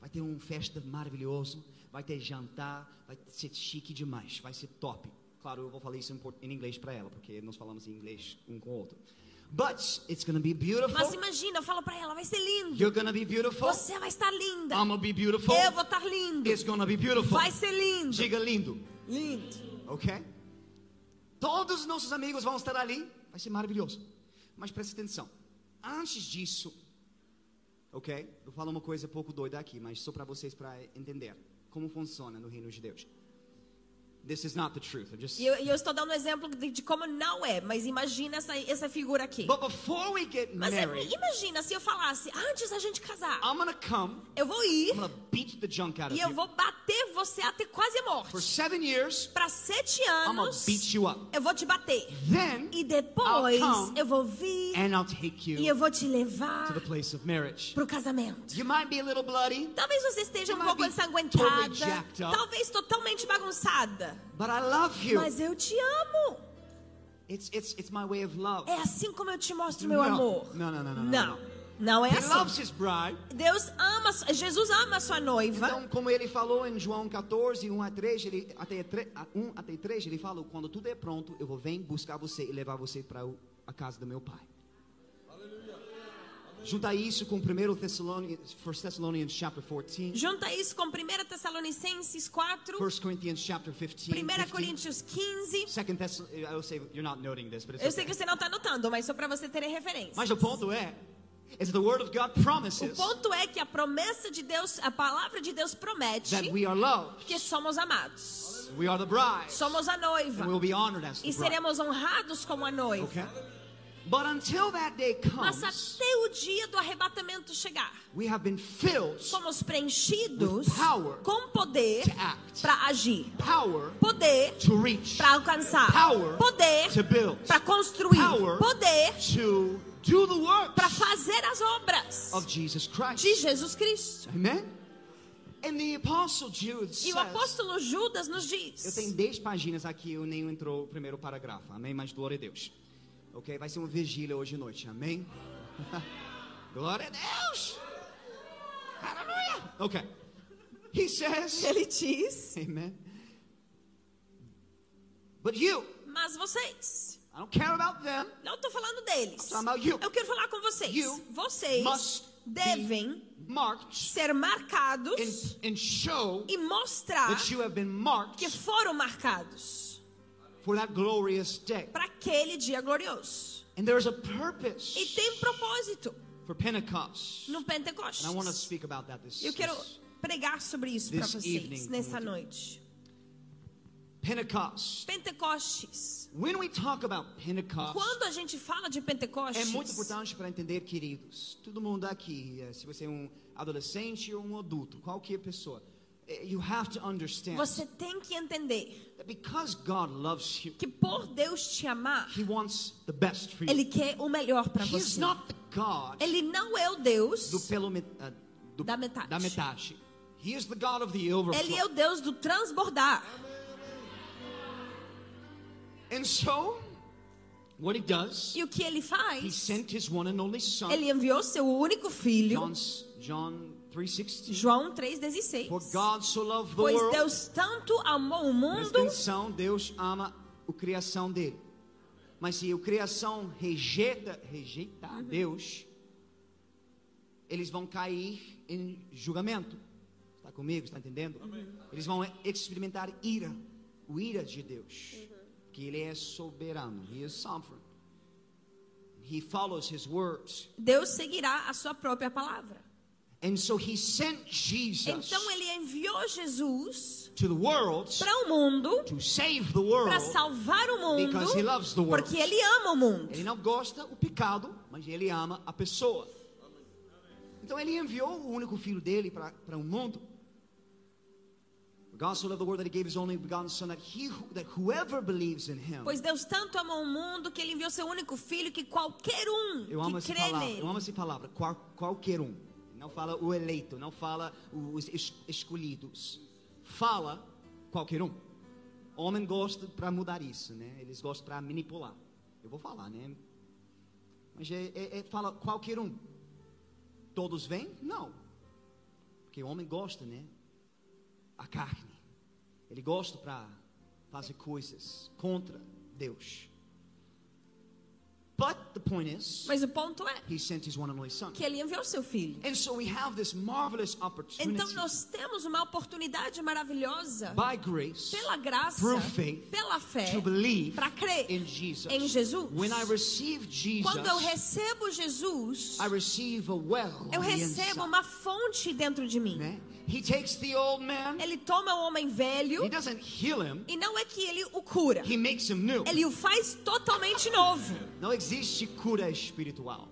Vai ter uma festa maravilhoso. Vai ter jantar. Vai ser chique demais. Vai ser top. Claro, eu vou falar isso em, inglês para ela, porque nós falamos em inglês um com o outro. But it's gonna be beautiful. Mas imagina, eu falo pra ela, vai ser lindo. You're gonna be beautiful. Você vai estar linda. I'm gonna be beautiful. Eu vou estar lindo. It's gonna be beautiful. Vai ser lindo. Diga lindo, Lindo. ok? Todos os nossos amigos vão estar ali. Vai ser maravilhoso. Mas preste atenção. Antes disso, ok? Eu falo uma coisa pouco doida aqui, mas só para vocês para entender como funciona no reino de Deus. This is not the truth. I'm just. E eu, e eu estou dando um exemplo de, de como não é, mas imagina essa, essa figura aqui. But before we get Mas é- married, imagina se eu falasse, antes da gente casar, I'm gonna come. eu vou ir I'm gonna beat the junk out of e eu you. vou bater você até quase a morte. Para sete I'm gonna anos, beat you up. eu vou te bater. Then E depois eu vou vir and I'll take e you eu vou te levar of marriage. pro casamento. You might be a little bloody, Talvez você esteja You um pouco ensanguentada, totally talvez totalmente bagunçada, but I love you. mas eu te amo. It's it's it's my way of love. É assim como eu te mostro meu Não. amor. Não, não, não, não, Não, não. é He loves assim. his bride. Deus ama, Jesus ama a sua noiva. Então, como ele falou em João 14, 1 a 3, ele, até, 3, 1 até 3, ele falou: quando tudo é pronto, eu vou vir buscar você e levar você para a casa do meu pai. Junta isso com 1 Thessalonians, 1 Thessalonians chapter 14, Junta isso com 1 Tessalonicenses 4, 1 Corinthians chapter 15, 1 15 Coríntios 15. 2 Thess I will say you're not noting this, but it's Eu sei okay. que você não está anotando, mas só para você ter referência. Mas o ponto é, is the word of God O promises ponto é que a promessa de Deus, a palavra de Deus promete that we are loved, que somos amados. we are the bride, Somos a noiva. and we will be honored as the E seremos honrados como a noiva. Okay? But until that day Mas comes, até o dia do arrebatamento chegar, we have been filled somos preenchidos With power com poder para agir, power poder to reach, para alcançar, Power poder to build, para construir, Power poder to do the work para fazer as obras of Jesus Christ. de Jesus Cristo. Amen? And the apostle Jude E says, o apóstolo Judas nos eu diz: tenho 10 páginas aqui, eu nem entrou o primeiro parágrafo. Amém? Mas glória a Deus. Ok? Vai ser uma vigília hoje à noite. Amém? glória a Deus. Aleluia. Ok. He says, Ele diz: Amen. But you, Mas vocês, I don't care about them. não estou falando deles. I'm talking about you. Eu quero falar com vocês. You Vocês must devem ser marcados and, and show e mostrar that you have been marked que foram marcados para aquele dia glorioso. And there's a purpose E tem propósito for Pentecost. no Pentecostes. And I want to speak about that this, Eu quero pregar sobre isso para vocês evening, nessa noite. Pentecost. Pentecostes. When we talk about Pentecost, Quando a gente fala de Pentecostes, é muito importante para entender, queridos. Todo mundo aqui, eh, se você é um adolescente ou um adulto, qualquer pessoa, you have to understand você tem que entender that because God loves you, que por Deus te amar, He wants the best for you. Ele quer o melhor para He's você. not the God Ele não é o Deus, do pelo uh, do- Da metade. da metade. He is the God of the Ele é o Deus do transbordar. And so, what He does, E o que ele He faz? sent His one and only Son, Ele enviou seu único filho, John's, John 3:16. João 3,16. For God so loved the Pois. Deus tanto amou o Presta mundo atenção, Deus ama a criação dele. Mas se a criação rejeita, rejeitar Deus, eles vão cair em julgamento. Está comigo? Está entendendo? Eles vão experimentar ira, o ira de Deus. Que ele é soberano. He is sovereign. He follows his words. Deus seguirá a sua própria palavra. And so he sent Jesus Então ele enviou Jesus para o mundo para salvar o mundo Because he loves the world. porque ele ama o mundo. Ele não gosta o pecado, mas ele ama a pessoa. Então ele enviou o único filho dele para o mundo. God so loved the world that he gave his only begotten son that he who- that whoever believes in him. Pois Deus tanto amou o mundo que ele enviou seu único filho que qualquer um Eu que crê palavra. nele. Eu amo essa palavra. Qual, qualquer um. Não fala o eleito, não fala os es- escolhidos. Fala qualquer um. Homem gosta para mudar isso, né? Eles gostam para manipular. Eu vou falar, né? Mas é, é- é- fala qualquer um. Todos vêm? Não. Porque o homem gosta, né? A carne. Ele gosta para fazer coisas contra Deus. But the point is, Mas o ponto é He sent His one and only Son. que ele enviou seu filho. And so we have this marvelous opportunity Então nós temos uma oportunidade maravilhosa by grace pela graça, through faith pela fé, para crer in Jesus. em Jesus. When I receive Jesus, Quando eu recebo Jesus, I receive a well eu recebo inside, uma fonte dentro de mim. né? He takes the old man, Ele toma o homem velho he doesn't heal him, e não é que ele o cura, he makes him new. ele o faz totalmente novo. Não existe cura espiritual.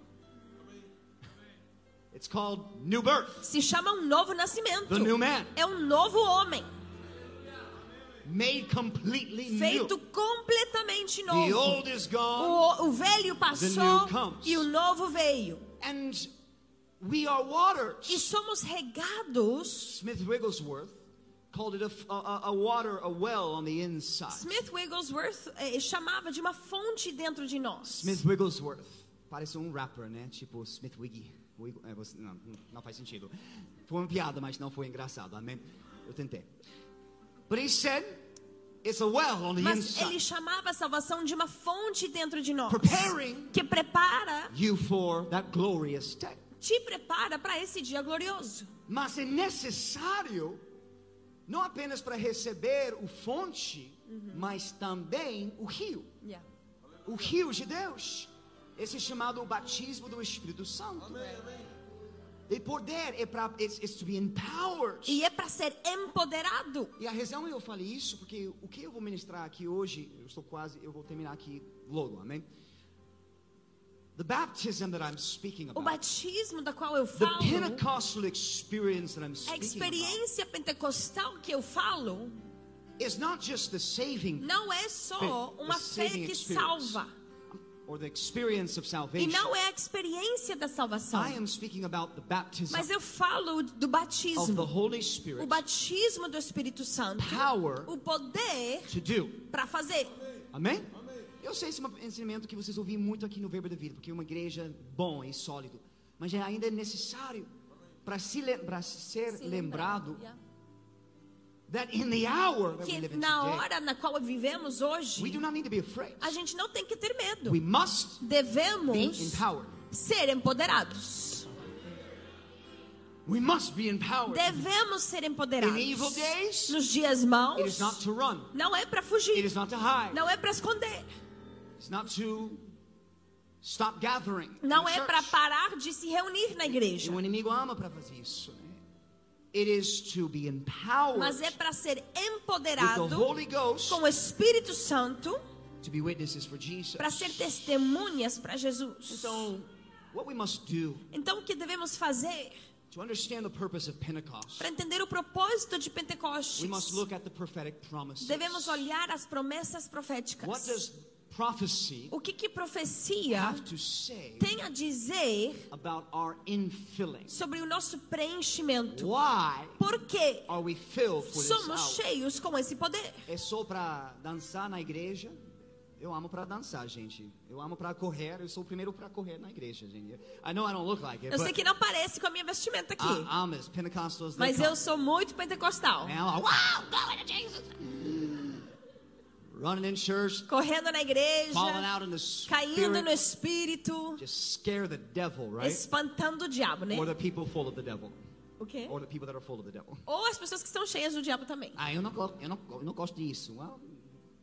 It's called new birth. Se chama um novo nascimento. The new man. É um novo homem, Made completely feito new. completamente The novo. old is gone O, o velho The passou new comes. e o novo veio. and we are waters. E somos regados. Smith Wigglesworth called it a, a, a water, a well on the inside. Smith Wigglesworth eh, chamava de uma fonte dentro de nós. Smith Wigglesworth. Parece um rapper, né? Tipo Smith Wiggy. Wigg- é, não, não faz sentido. Foi uma piada, mas não foi engraçado. Amém? Eu tentei. But he said, it's a well on the Mas ele inside. chamava a salvação de uma fonte dentro de nós. Preparing Que prepara, you for that glorious day. Te prepara para esse dia glorioso. Mas é necessário não apenas para receber o fonte, mas também o rio. o rio de Deus. Esse é chamado o batismo do Espírito Santo. E poder é para it's, it's to be empowered. E é para ser empoderado. E a razão eu falei isso porque o que eu vou ministrar aqui hoje, eu estou quase, eu vou terminar aqui logo, amém? O batismo da qual eu the falo, Pentecostal experience that I'm a speaking about, experiência pentecostal que eu falo, is not just the saving não é só uma fé que salva. or the experience of E não é a experiência da salvação. I am speaking about the baptism Mas eu falo do of the batismo. Holy O Spirit batismo do Espírito Santo. O poder para fazer. Amém? Eu sei esse é um ensinamento que vocês ouviram muito aqui no Verbo da Vida, porque é uma igreja bom e sólido, mas é ainda necessário para se para ser Se lembrado lembrar, that in the hour that we Que live in na today, hora na qual vivemos hoje, we do not need to be afraid. a gente não tem que ter medo. We must be Devemos empowered. ser empoderados. We must be empowered. Devemos ser empoderados. In evil days, Nos dias it maus, is not to run. não é para It fugir, is not to hide. não é para esconder, não é para parar de se reunir na E igreja, o inimigo ama para fazer isso. né? It is to be empowered mas é para ser empoderado Holy Ghost com o Espírito Santo to be witnesses for Jesus. para ser testemunhas para Jesus. Então, what we must do Então, o que devemos fazer to understand the purpose of Pentecost, para entender o propósito de we Pentecostes? must look at the prophetic promises. Devemos olhar as promessas What proféticas. O que que profecia tem a dizer about our infilling? sobre o nosso preenchimento? Why Por que are we filled for this somos cheios com esse poder? É só para dançar na igreja? Eu amo para dançar, gente. Eu amo para correr. Eu sou o primeiro para correr na igreja, gente. I know I don't look like it, Eu sei que não parece com a minha vestimenta aqui, I, I'm as Pentecostal as they mas come. eu sou muito pentecostal. Like, wow, to Jesus. Running in church, Correndo na igreja, falling out in the caindo no spirit, espírito, just scare the devil, right? espantando o diabo, né? Or the people full of the devil, O quê? or the people that are full of the devil. Ou as pessoas que estão cheias do diabo também. Ah, eu não, eu não, eu não gosto disso. Well,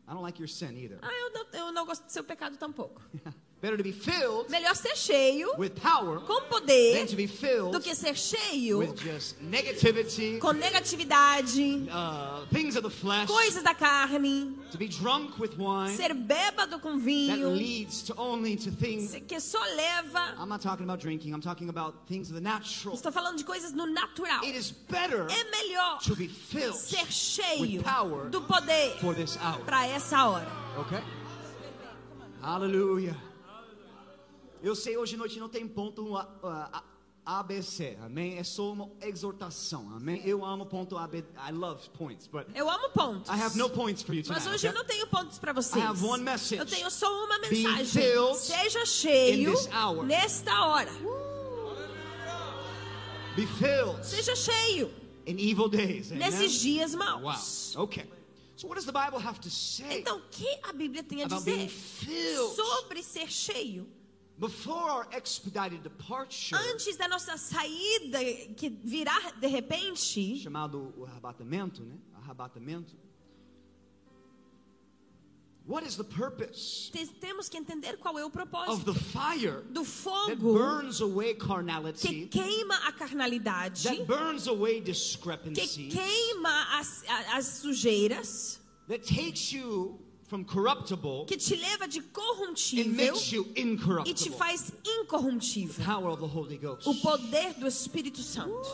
I don't like your sin either. Ah, eu não, eu não gosto do seu pecado tampouco. Better to be filled Melhor ser cheio, with power com than poder, to be filled do que ser cheio with just negativity, com negatividade, uh, things of the flesh, coisas da carne, to be drunk with wine ser bêbado com that vinho, leads to only to things. que só leva. I'm not talking about drinking. I'm talking about things of the natural. Estou falando de coisas no natural. It is better É melhor to be filled ser cheio with power do poder for this hour. para essa hora. Ok? Aleluia. Eu sei hoje à noite não tem ponto A- A- A- ABC, amém? É só uma exortação, amém? Eu amo ponto AB, I love points, but Eu amo pontos. I have no points for you Mas tonight. hoje eu não tenho pontos para I vocês. have one message. Eu tenho só uma Be mensagem. filled Seja cheio nesta hora. Be filled Seja cheio in evil days. amen? nesses dias maus. Wow. Okay. So what does the Bible have to say Então, o que a Bíblia tem a dizer sobre ser cheio? Before our expedited departure, Antes da nossa saída, que virá de repente, chamado o arrebatamento, né? Arrebatamento. What is the purpose te- temos que entender qual é o of propósito the fire do fogo burns away que queima a carnalidade, that burns away que queima as, as sujeiras, that takes you from corruptible que te leva de corruptível e te faz incorruptível. Power of the Holy Ghost. O poder do Espírito Santo.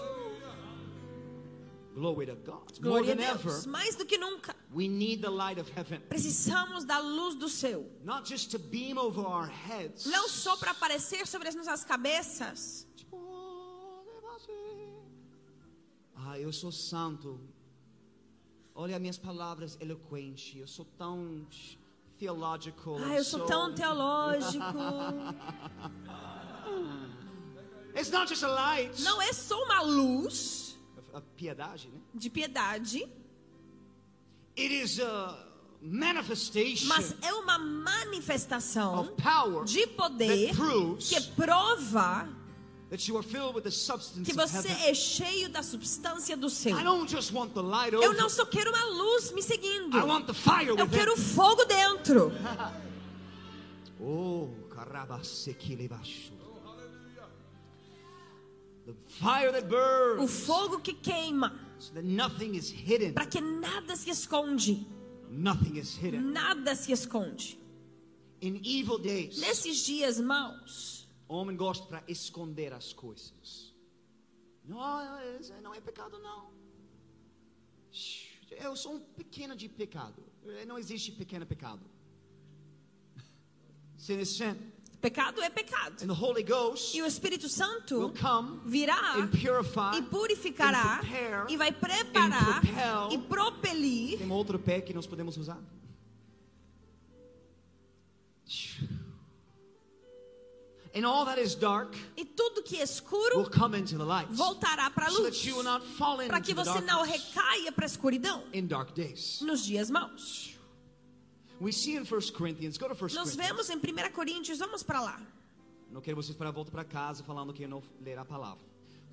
Glory to God. More Glória a than ever, Deus. Mais do que nunca, we need the light of heaven. precisamos da luz do céu. Not just to beam over our heads. Não só para aparecer sobre as nossas cabeças. Ah, eu sou santo. Olha as minhas palavras eloquentes. Eu sou tão theological. Ah, eu sou tão teológico. It's not just a light. Não é só uma luz A, piedade, né? de piedade, It is a manifestation mas é uma manifestação of power de poder que prova que você é cheio da substância do céu. I don't just want the light Eu não só quero uma luz me seguindo. I want the fire Eu quero fogo dentro. Oh, karabasekilebashu. The fire that O fogo que queima, so that nothing is hidden. para que nada se esconde. Nothing is hidden. Nada se esconde. In evil days, Nesses dias maus, o homem gosta para esconder as coisas. Não, isso não é pecado não. Eu sou um pequeno de pecado. Não existe pequeno pecado. Pecado é pecado. And the Holy Ghost E o Espírito will Santo come virá and purify e purificará and prepare e vai preparar and propel. e propelir Tem outro pé que nós podemos usar? And all that is dark e tudo que é will escuro come into the light. voltará para a So luz. will fall Para que você não recaia para a escuridão in dark days. nos dias maus. We see in 1 Corinthians, go to 1 Nós Corinthians. vemos em 1 Coríntios, vamos para lá. Não quero vocês para volta para casa falando que eu não ler a palavra.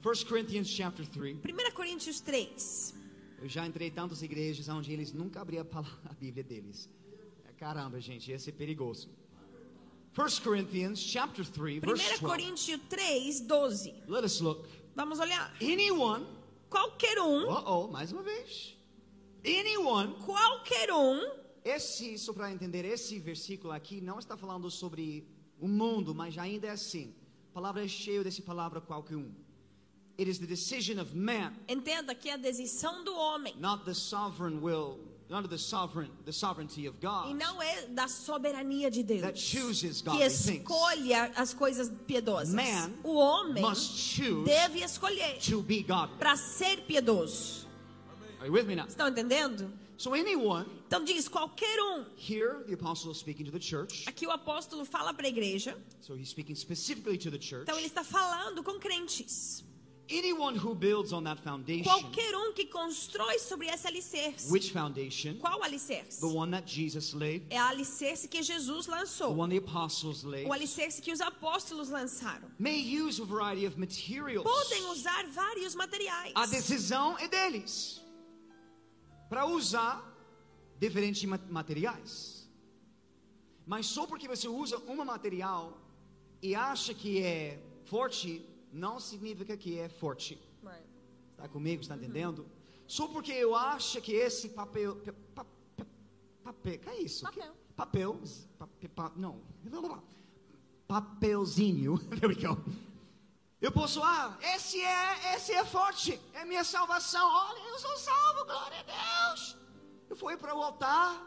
1 Corinthians chapter 3. 1 Coríntios 3. Eu já entrei em tantas igrejas onde eles nunca abriam a, palavra, a Bíblia deles. Caramba, gente, ia ser perigoso. 1 Corinthians chapter 3, verse 1 12. Coríntios 3, 12. Let us look. Vamos olhar. Anyone, Qualquer um, uh-oh, mais uma vez. Anyone, qualquer um, esse, só para entender, esse versículo aqui não está falando sobre o mundo, mas ainda é assim. A palavra é cheia desse palavra qualquer um. It is the decision of man, entenda que é a decisão do homem. not the sovereign will, not the sovereign, the sovereignty of E não é da soberania de Deus. That chooses Que escolha as coisas piedosas. O homem deve escolher para ser piedoso. Are you with me now? Estão entendendo? So anyone Então diz qualquer um. here, the apostle is speaking to the church. Aqui o apóstolo fala para a igreja. So he's speaking specifically to the church. Então ele está falando com crentes. Anyone who builds on that foundation, Qualquer um que constrói sobre esse alicerce. which foundation? Qual alicerce? The one that Jesus laid, É a alicerce que Jesus the lançou. one the apostles laid. O alicerce que os apóstolos lançaram. May use a variety of materials. Podem usar vários materiais. A decisão é deles. Para usar diferente de ma- materiais. Mas só porque você usa um material e acha que é forte, não significa que é forte. Está comigo? Está entendendo? Só porque eu acho que esse papel. pa- pa- pa- Papel. Que é isso? Papel. Que- Papel. pa- não. Papelzinho. There we go. Eu posso, ah, esse é, esse é forte, é minha salvação. Olha, eu sou salvo, glória a Deus. Eu fui para o altar,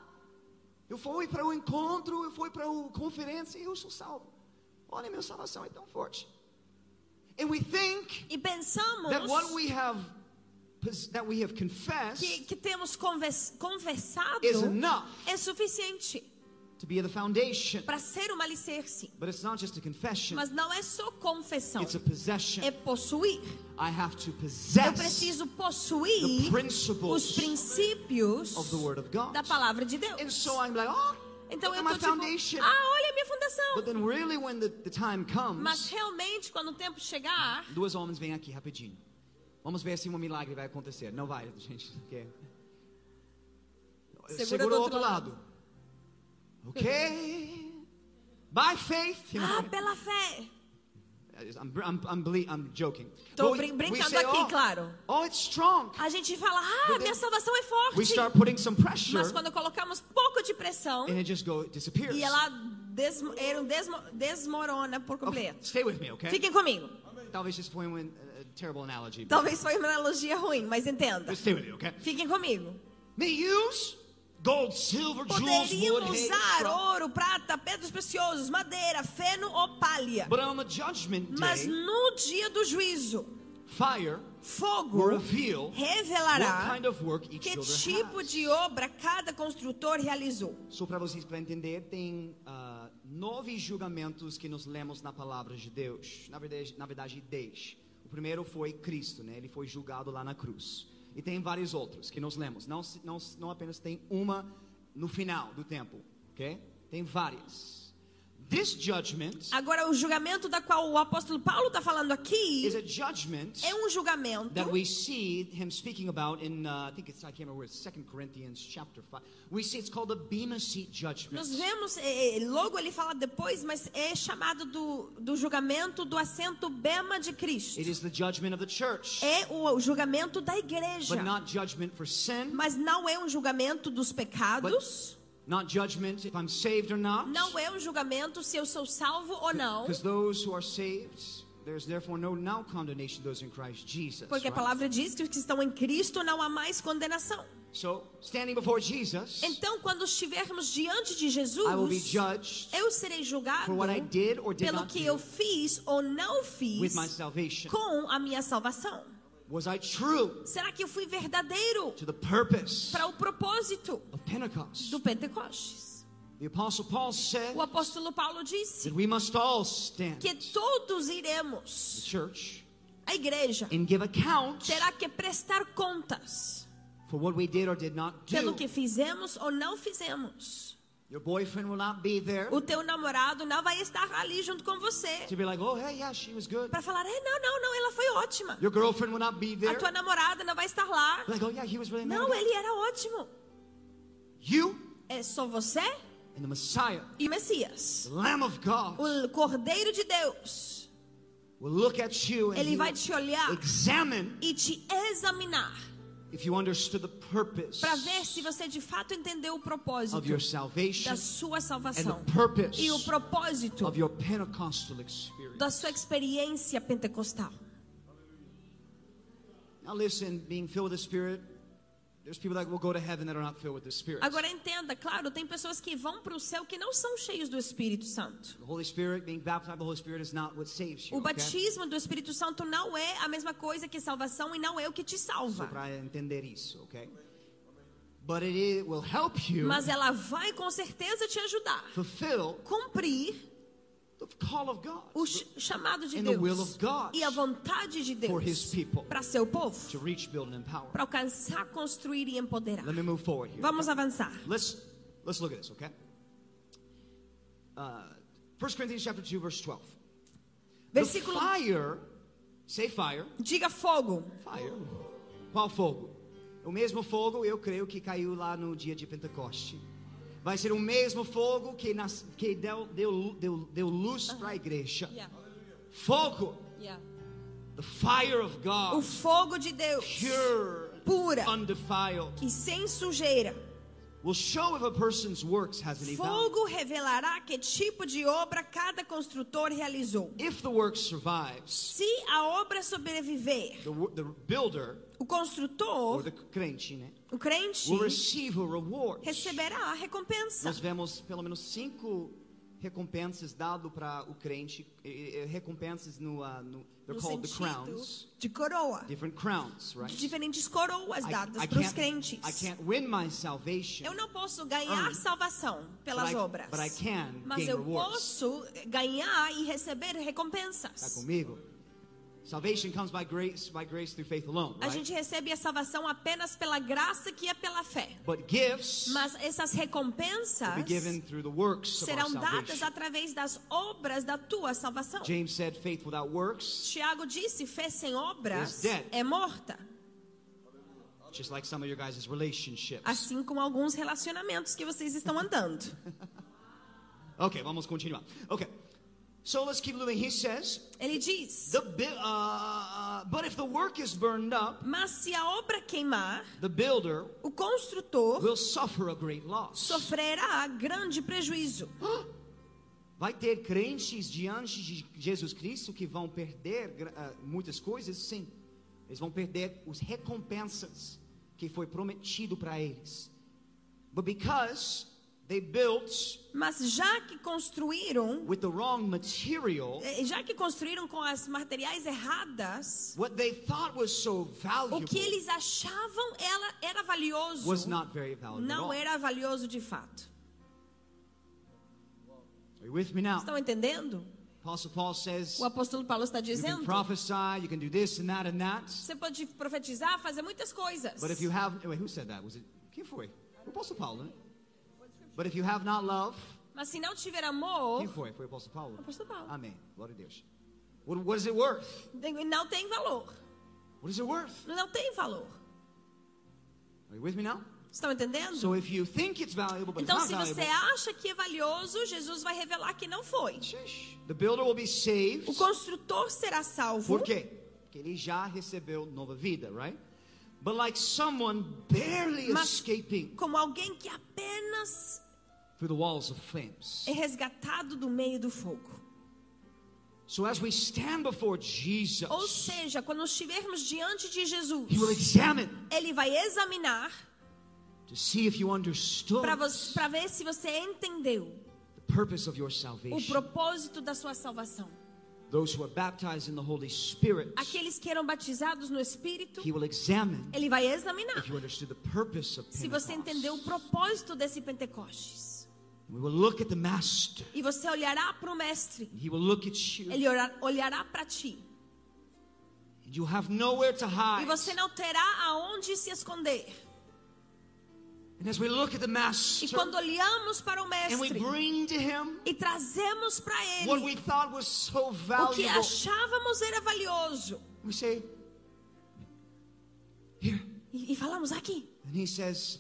eu fui para o encontro, eu fui para a conferência e eu sou salvo. Olha, minha salvação é tão forte. And we think E pensamos that what we have that we have confessed que, que temos convers- conversado is enough é suficiente to be the foundation. para ser um alicerce. But it's not just a confession, Mas não é só confessão, it's a possession. é possuir. I have to Eu possess preciso the possuir principles os princípios of the Word of God. da palavra de And Deus. so I'm like, oh, Então eu tô tipo, foundation. ah, olha a minha fundação. But then really when the, the time Mas comes, realmente, quando o tempo chegar, duas homens vêm aqui rapidinho. Vamos ver se um milagre vai acontecer. Não vai, gente. porque- Segura Segura do o outro outro lado. Ok. By faith. ah, pela fé. I'm, I'm, I'm, I'm joking. Tô brin- we brincando say, aqui, oh, claro. Oh, it's strong. A gente fala, ah, But minha salvação é We forte. start putting some pressure Mas quando colocamos pouco de pressão, and it just go it disappears. e ela desmo, desmo- desmorona por Okay, completo. stay with me, okay? Fiquem comigo. Talvez isso foi uma uh, terrible analogy. Talvez foi uma analogia ruim, mas entenda. Stay with me, okay? Fiquem comigo. May use gold, silver, jewels, Poderiam usar ouro, prata, pedras preciosas, madeira, feno ou palha. But on the judgment Mas day, no dia do juízo, fire fogo revelará kind of que tipo has. de obra cada construtor realizou. Só para vocês para entender, tem ah, nove julgamentos que nós lemos na palavra de Deus. Na verdade, na verdade, dez. O primeiro foi Cristo, né? Ele foi julgado lá na cruz. E tem vários outros que nós lemos. Não, não, não apenas tem uma no final do tempo, ok? Tem várias. This judgment Agora, o julgamento da qual o apóstolo Paulo está falando aqui is a judgment é um julgamento that we see him speaking about in uh, I think it's I can't remember where it's Second Corinthians chapter five. We see it's called the Bema Seat judgment. Nós vemos, eh, logo ele fala depois, mas é chamado do, do julgamento do assento bema de Cristo. It is the judgment of the church, É o julgamento da igreja, but not judgment for sin, mas não é um julgamento dos pecados, not judgment if I'm saved or not. não é um julgamento se eu sou salvo ou não, Because those who are saved, there's therefore no now condemnation to those in Christ Jesus. porque a palavra diz que os que estão em Cristo não há mais condenação. So, standing before Jesus, Então, quando estivermos diante de Jesus, I will be judged eu serei julgado for what I did or did pelo que eu fiz ou não with fiz my salvation. com a minha salvação. Was I true Será que eu fui verdadeiro to the purpose para o propósito of Pentecost? do Pentecostes? The Apostle Paul said O apóstolo Paulo disse that we must all stand, que todos the iremos, church, a igreja and give account terá que prestar contas for what we did or did not pelo do. que fizemos ou não fizemos. Your boyfriend will not be there O teu namorado não vai estar ali junto com você to be like, oh, hey, yeah, she was good. para falar, é, não, não, não, ela foi ótima. Your girlfriend will not be A there. tua namorada não vai estar lá. Like, oh, yeah, he was really. Não, about it." ele era ótimo. You É só você and the Messiah, e o Messias. the Lamb of God, O Cordeiro de Deus. will look at you and Ele vai te olhar examine e te examinar if you understood the purpose para ver se você de fato entendeu o propósito of your salvation da sua salvação e o propósito da sua experiência pentecostal. Now listen, being filled with the Spirit, Agora entenda, claro, tem pessoas que vão para o céu que não são cheios do Espírito Santo. The Holy Spirit, being baptized by the Holy Spirit is not what saves you. O batismo do Espírito Santo não é a mesma coisa que salvação e não é o que te Só salva. para entender isso, okay? But it is, will help you Mas ela vai com certeza te ajudar fulfill cumprir the call of God o ch- chamado de the Deus of God e a vontade de Deus people para seu povo, to reach, build, and empower. para alcançar, construir e empoderar. Let me move forward here. Vamos avançar. Let's let's look at this, okay? Uh, 1 Corinthians chapter 2, verse 12. The Versículo fire, say fire, Diga fogo. fire. Qual fogo? O mesmo fogo, eu creio que caiu lá no dia de Pentecoste. Vai ser o mesmo fogo que, nas, que deu, deu, deu, deu luz para a igreja. Yeah. Fogo, Yeah. the fire of O God, fogo de Deus, pure, pura undefiled, e sem sujeira. Will show if a person's works has any value. Fogo revelará que tipo de obra cada construtor realizou. If the work survives, Se a obra sobreviver, the, the builder o or construtor, the crente, né, o crente, will receive a reward. receberá a recompensa. Nós vemos pelo menos cinco recompensas dado para o crente, recompensas no, ah, no they're No called the crowns, de coroa. different crowns, right? Diferentes coroas dadas para os crentes. I can't win my salvation, Eu não posso ganhar earn, salvação pelas but I- obras. but I can Mas eu rewards. posso ganhar e receber Está recompensas. comigo? Salvation comes by grace, by grace through faith alone, A right? gente recebe a salvação apenas pela graça que é pela fé. But gifts Mas essas recompensas will be given through the works serão dadas através das obras da tua salvação. James said, "Faith without works, Tiago disse: fé sem obras é morta. just like some of your guys' relationships." Assim como alguns relacionamentos que vocês estão andando. Okay, vamos continuar. Okay, so let's keep moving. He says, Ele diz: "The bi- uh, but if the work is burned up, Mas se a obra queimar, the builder o construtor will suffer a great loss." sofrerá grande prejuízo. Vai ter crentes diante de Jesus Cristo que vão perder ah, muitas coisas? Sim. Eles vão perder os recompensas que foi prometido para eles. But because they built Mas já que construíram, with the wrong material, eh, já que construíram com as materiais erradas, what they thought was so o valuable que eles achavam ela era valioso, was not very valuable não era valioso de fato. Are you with me now? Estão entendendo? Apostle Paul says O apóstolo Paulo está you can dizendo: prophesy, you can do this and that and that. você pode profetizar, fazer muitas coisas. But if you have, wait, who said that? Was it? Quem foi? O Apóstolo Paulo, né? But if you have not love, Mas se não tiver amor, quem foi? Foi o Apóstolo Paulo. o apóstolo Paulo Amém. Glória a Deus. What, what is it worth? não tem valor. What is it worth? Não tem valor. Are you with me now? Estão entendendo? So if you think it's valuable, but Então, se você valuable, acha que é valioso, Jesus vai revelar que não foi. the builder will be saved. O construtor será salvo. Por quê? Porque ele já recebeu nova vida, right? But like someone barely Mas- escaping Como alguém que apenas é resgatado do meio do fogo. So as we stand before Jesus, Ou seja, quando estivermos diante de Jesus, he will examine ele vai examinar to see if you understood para ver se você entendeu the purpose of your o salvation. propósito da sua salvação. Those who are baptized in the Holy Spirit, Aqueles que eram batizados no Espírito, he will examine ele vai examinar if you understood the purpose of se você entendeu o Pentecost. propósito desse Pentecostes. E você olhará para o Mestre, He will look at you. ele olhar- olhará para ti. And you have nowhere to E hide. você não terá aonde se esconder. And as we look at the E Master quando olhamos para o and we Mestre bring to him e trazemos para what Ele we thought was so o que valuable, achávamos era valioso, we say, Here. e, e falamos aqui. And he says,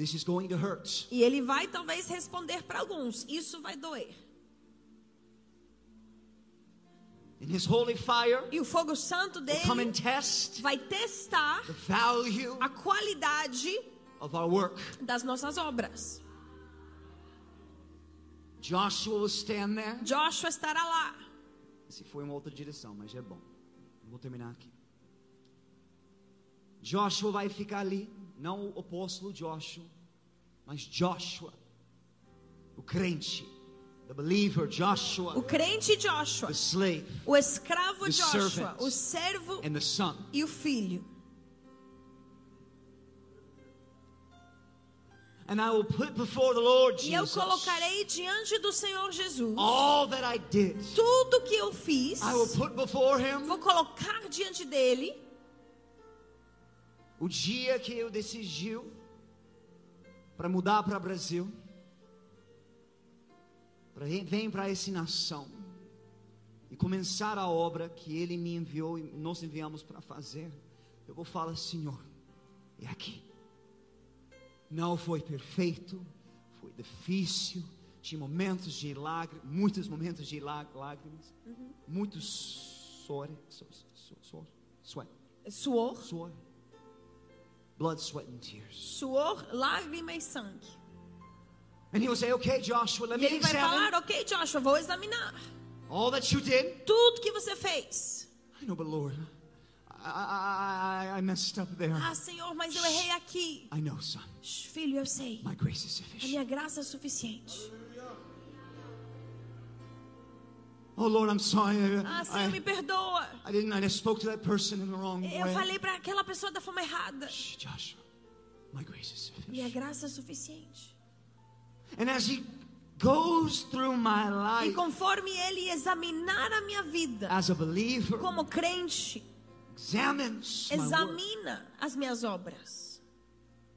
This is going to hurt. E Ele vai talvez responder para alguns: Isso vai doer. And his holy fire E o fogo santo will come and dele test vai testar the value a qualidade of our work. das nossas obras. Joshua will stand there. Joshua estará lá. Se foi uma outra direção, mas é bom. Eu vou terminar aqui. Joshua vai ficar ali, não o apóstolo Joshua, mas Joshua, o crente, the believer Joshua, O crente Joshua, the slave, o escravo The Joshua, servant. o servo and the son. e o filho. And I will put before the Lord E eu Jesus colocarei diante do Senhor Jesus all that I did. tudo que eu fiz. I will put before him Vou colocar diante dele o dia que eu decidiu para mudar para o Brasil, para vir para essa nação e começar a obra que Ele me enviou e nós enviamos para fazer. eu vou falar, Senhor, é aqui. Não foi perfeito, foi difícil, tinha momentos de lágrimas, muitos momentos de lá- lágrimas, muitos suor, su- su- suor, sweat, Suor, suor, blood, sweat and tears. suor, lágrima e sangue. And he will say, okay, Joshua, let E me ele vai examine falar: Ok, Joshua, vou examinar all that you did. tudo que você fez. I know, but Lord, I, I, I, messed up there. Ah, Senhor, mas eu errei aqui. I know, son. Shh, Filho, eu sei. My grace is A sufficient. minha graça é suficiente. Oh Lord, I'm sorry. I, Ah, Senhor, me I, perdoa. I didn't. I spoke to that person in the wrong Eu way. falei para aquela pessoa da forma errada. Shh, Joshua, my grace is Minha sufficient. graça é suficiente. And as he goes through my E life conforme ele examinar a minha vida as a believer, como crente, examines examina as minhas obras.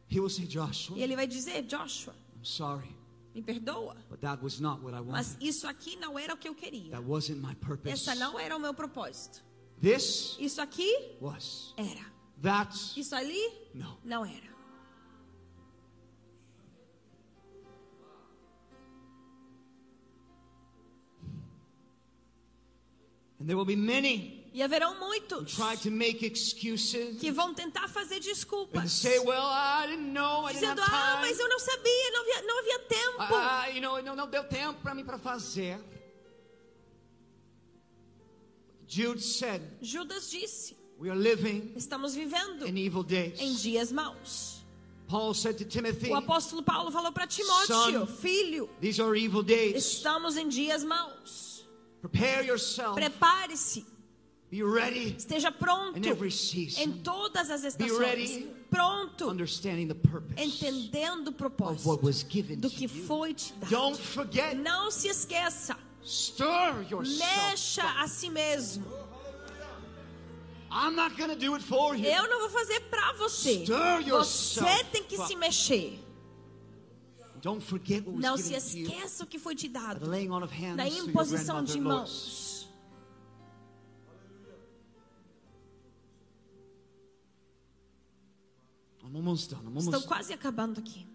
he will say, Joshua, E ele vai dizer: Joshua, I'm sorry, me perdoa, but that was not what I mas wanted. isso aqui não era o que eu queria. That wasn't my purpose. Essa não era o meu propósito. This Isso aqui was. era. That, Isso ali no. não era. And there will be many E haverão muitos try to make excuses que vão tentar fazer desculpas. say, well, I didn't know, Dizendo, ah, mas eu não sabia, não havia, não havia tempo. Ah, you know, não, não deu tempo para mim para fazer. Jude said, Judas disse: we are living estamos vivendo in evil days. em dias maus. Paul said to Timothy, O apóstolo Paulo falou para Timóteo: Filho, these are evil days. estamos em dias maus. Prepare yourself. Prepare-se, esteja pronto in every em todas as ready. estações. Pronto, Understanding the purpose entendendo o of propósito what was given do que foi te dado. Don't forget. Não se esqueça, Stir yourself. mexa a si mesmo. I'm not going to do it for you. Eu não vou fazer para você. Stir Você tem que se mexer. Don't forget what was Não se given to you. esqueça o que foi te dado. your imposição de mãos. Almost done. I'm Estou quase acabando aqui.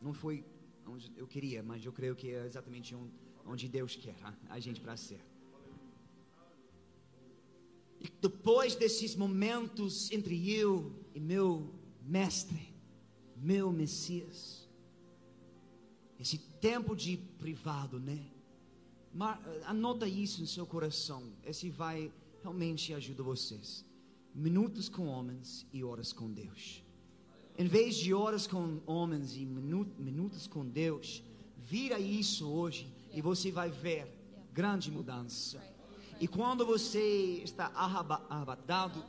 Não foi onde eu queria, mas eu creio que é exatamente on- onde Deus quer a, gente para ser. E depois desses momentos entre eu e meu mestre, meu Messias, esse tempo de privado, né? Mar, anota isso no seu coração. Esse vai realmente ajudar vocês. Minutos com homens e horas com Deus. Em vez de horas com homens e minu- minutos com Deus, vira isso hoje e você vai ver grande mudança. E quando você está arrebatado,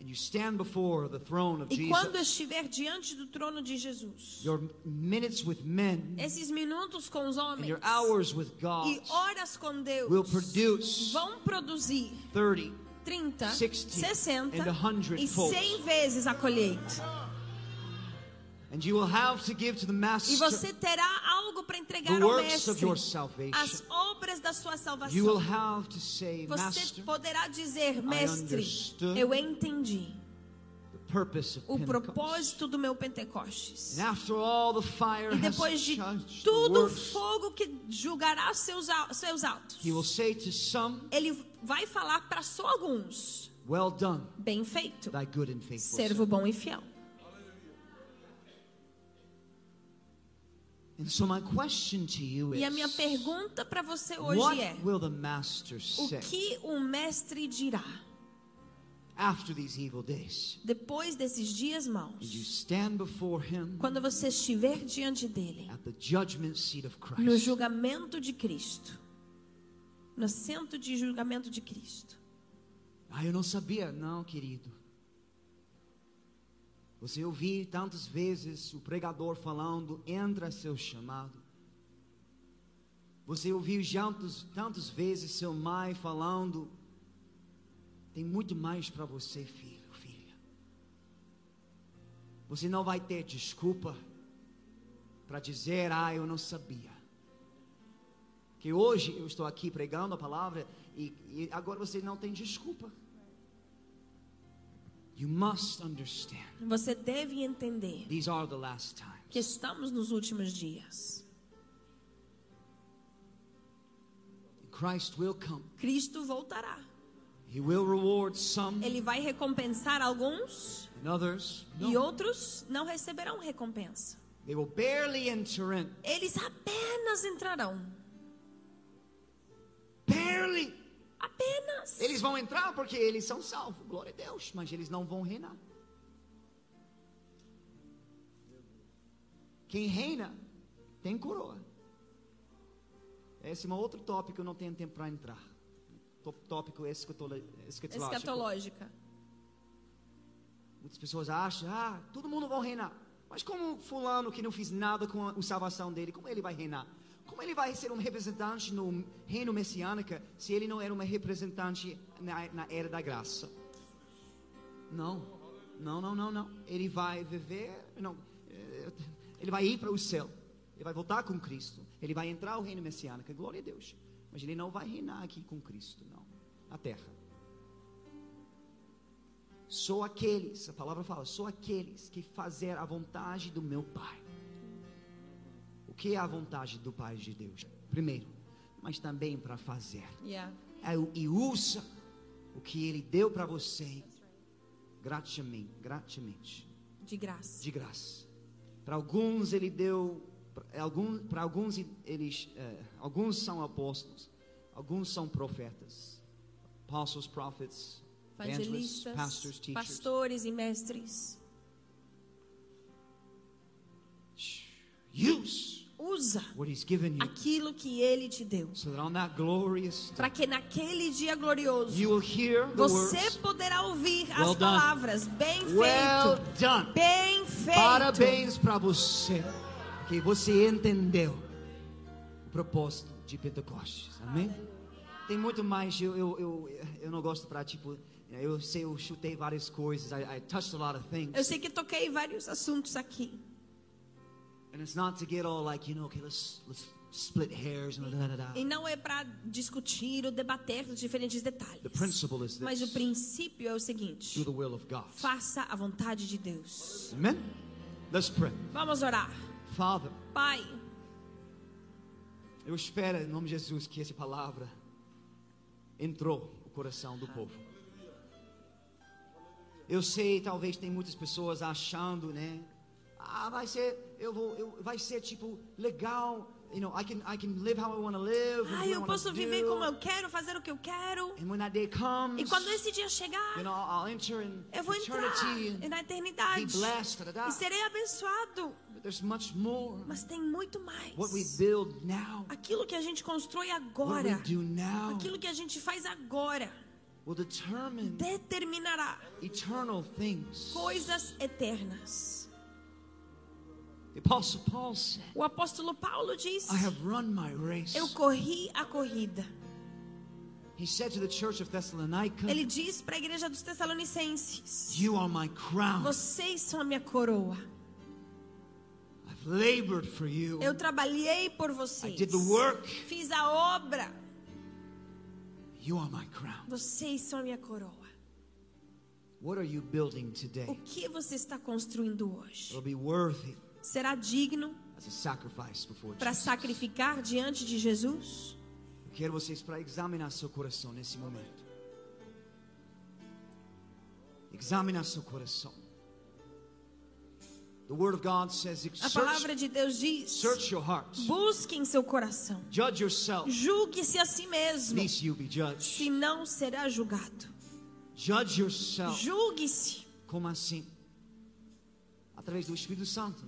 and you stand before the throne of E quando Jesus, estiver diante do trono de Jesus, your minutes with men esses minutos com os homens your hours with God e horas com Deus will produce vão produzir 30, 30, 60 60 and a hundred e folds. 100 vezes a colheita. E você terá algo para entregar ao mestre, as obras da sua salvação. You will have to say, Você Master, poderá dizer, mestre, eu entendi the purpose of o propósito do meu Pentecostes. And after all the fire E has depois de tudo o fogo que julgará seus, seus atos, he will say to some, ele vai falar para só alguns: Well done, bem feito, thy good and faithful servo bom e fiel. So my question to you E a minha pergunta para você what hoje é: will the master o say que o mestre dirá after these evil days? depois desses dias And you maus, stand before him quando você estiver diante dele, at the judgment seat of no Christ. julgamento de Cristo, no assento de julgamento de Cristo? Ah, eu não sabia, não, querido. Você ouviu tantas vezes o pregador falando, entra seu chamado. Você ouviu tantas, tantas vezes seu mãe falando, tem muito mais para você, filho, filha. Você não vai ter desculpa para dizer, ah, eu não sabia. Que hoje eu estou aqui pregando a palavra e, e agora você não tem desculpa. You must understand. Você deve entender These are the last times. que estamos nos últimos dias. Christ will come. Cristo voltará. He will reward some Ele vai recompensar alguns and others. e outros não receberão recompensa. They will barely enter in. Eles apenas entrarão. Barely. Apenas. Eles vão entrar porque eles são salvos, glória a Deus, mas eles não vão reinar. Quem reina tem coroa. Esse é um outro tópico que eu não tenho tempo para entrar. Tó- Tópico escatológico. Escatológica. Muitas pessoas acham, ah, todo mundo vai reinar. Mas como fulano que não fez nada com a, a salvação dele, como ele vai reinar? Como ele vai ser um representante no reino messiânico se ele não era um representante na, na era da graça? Não, não, não, não, não. Ele vai viver, não, eh, ele vai ir para o céu. Ele vai voltar com Cristo. Ele vai entrar no reino messiânico, glória a Deus. Mas ele não vai reinar aqui com Cristo, não, na terra. Sou aqueles, a palavra fala, sou aqueles que fazer a vontade do meu Pai. O que é a vontade do Pai de Deus? Primeiro, mas também para fazer. Yeah. É E usa o que Ele deu para você gratuitamente, gratuitamente, De graça. de graça. Para alguns Ele deu, para alguns, para alguns eles, eh, alguns são apóstolos, alguns são profetas, apostles, prophets, Evangelistas, pastors, teachers. pastores e mestres. Use Usa aquilo que ele te deu. Para que naquele dia glorioso you will hear the você poderá ouvir as palavras. Bem feito. Bem feito. Parabéns para você, que você entendeu o propósito de Pentecostes. Amém? Tem muito mais. Eu, eu, eu, eu não gosto para tipo. Eu sei, eu chutei várias coisas. I, I touched a lot of things. Eu sei que toquei vários assuntos aqui. E não é para discutir ou debater os diferentes detalhes. The principle is Mas o princípio é o do seguinte: the will of God. faça a vontade de Deus. Amen? Let's pray. Vamos orar. Father, Pai, eu espero em nome de Jesus que essa palavra entrou no coração do povo. Eu sei, talvez tem muitas pessoas achando, né? Ah, vai ser, eu vou, eu, vai ser tipo legal, you know, I can, I can live how I want to live. what I eu posso viver do. como eu quero, fazer o que eu quero. And when that day comes, E quando esse dia chegar, you know, I'll enter in eu vou entrar eternity and na be eternidade blessed. Da, da, e serei abençoado. But there's much more. Mas tem muito mais. What we build now, Aquilo que a gente constrói what agora, we do now, aquilo que a gente faz agora, will determine determinará eternal things. coisas eternas. O apóstolo Paulo diz: I have run my race. Eu corri a corrida. He said to the church of Thessalonica, Ele diz para a igreja dos Tessalonicenses: You are my crown. Vocês são a minha coroa. I've labored for you. Eu trabalhei por I vocês. did the work. Fiz a obra. You are my crown. Vocês são a minha coroa. What are you building O today? que você está construindo hoje? It'll be worthy Será digno para sacrificar diante de Jesus? Eu quero vocês para examinar seu coração nesse momento. Examinar seu coração. The Word of God says, A palavra search, de Deus diz: search your hearts. Busque em seu coração. Judge yourself, Julgue-se a si mesmo, judged. senão será julgado. Judge yourself. Julgue-se. Como assim? Através do Espírito Santo.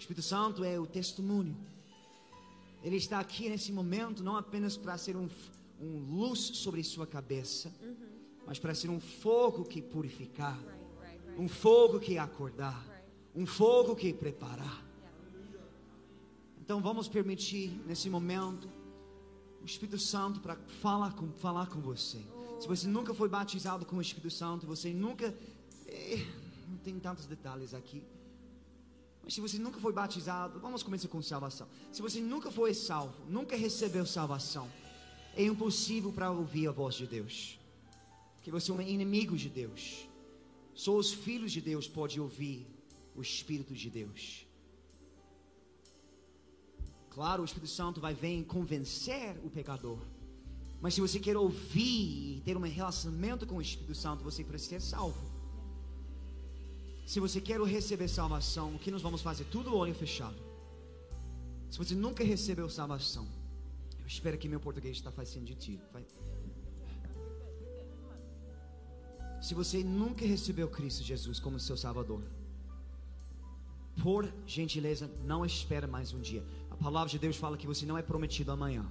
O Espírito Santo é o testemunho. Ele está aqui nesse momento não apenas para ser um, um luz sobre sua cabeça, mas para ser um fogo que purificar, um fogo que acordar, um fogo que preparar. Então vamos permitir nesse momento o Espírito Santo para falar com, falar com você. Se você nunca foi batizado com o Espírito Santo, você nunca. eh, não tem tantos detalhes aqui. Mas se você nunca foi batizado, vamos começar com salvação. Se você nunca foi salvo, nunca recebeu salvação, é impossível para ouvir a voz de Deus. Porque você é um inimigo de Deus. Só os filhos de Deus podem ouvir o Espírito de Deus. Claro, o Espírito Santo vai vir convencer o pecador. Mas se você quer ouvir e ter um relacionamento com o Espírito Santo, você precisa ser salvo. Se você quer receber salvação, o que nós vamos fazer? Tudo olho fechado. Se você nunca recebeu salvação, eu espero que meu português está fazendo sentido. Vai. Se você nunca recebeu Cristo Jesus como seu Salvador, por gentileza, não espere mais um dia. A palavra de Deus fala que você não é prometido amanhã.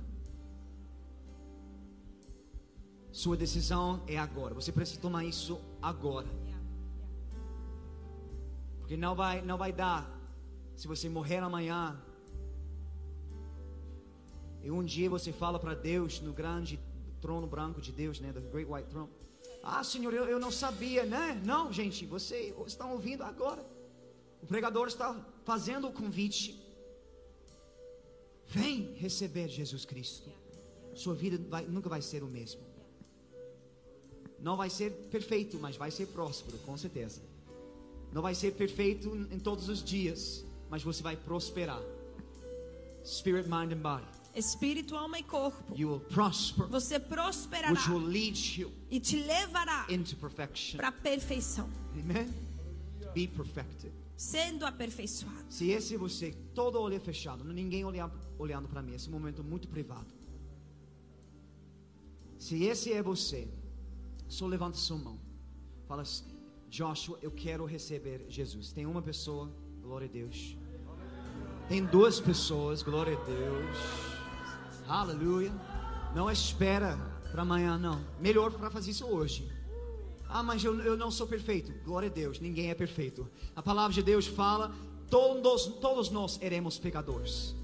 Sua decisão é agora. Você precisa tomar isso agora. Porque não vai, não vai dar se você morrer amanhã. E um dia você fala para Deus no grande trono branco de Deus, né, the great white throne. Ah, Senhor, eu, eu não sabia, né? Não, gente, vocês estão ouvindo agora. O pregador está fazendo o convite. Vem receber Jesus Cristo. Sua vida vai, nunca vai ser o mesmo. Não vai ser perfeito, mas vai ser próspero, com certeza. Não vai ser perfeito em todos os dias, mas você vai prosperar. Spirit, mind and body. Espírito, alma e corpo. You will prosper, Você prosperará which will lead you e te levará into perfection. para a perfeição, Amen. Be perfected. sendo aperfeiçoado. Se esse é você, todo olho fechado, ninguém olhar, olhando para mim, esse momento muito privado. Se esse é você, só levanta sua mão. Fala assim, Joshua, eu quero receber Jesus. Tem uma pessoa, glória a Deus. Tem duas pessoas, glória a Deus. Aleluia. Não espera para amanhã, não. Melhor para fazer isso hoje. Ah, mas eu, eu não sou perfeito. Glória a Deus, ninguém é perfeito. A palavra de Deus fala: todos, todos nós éramos pecadores.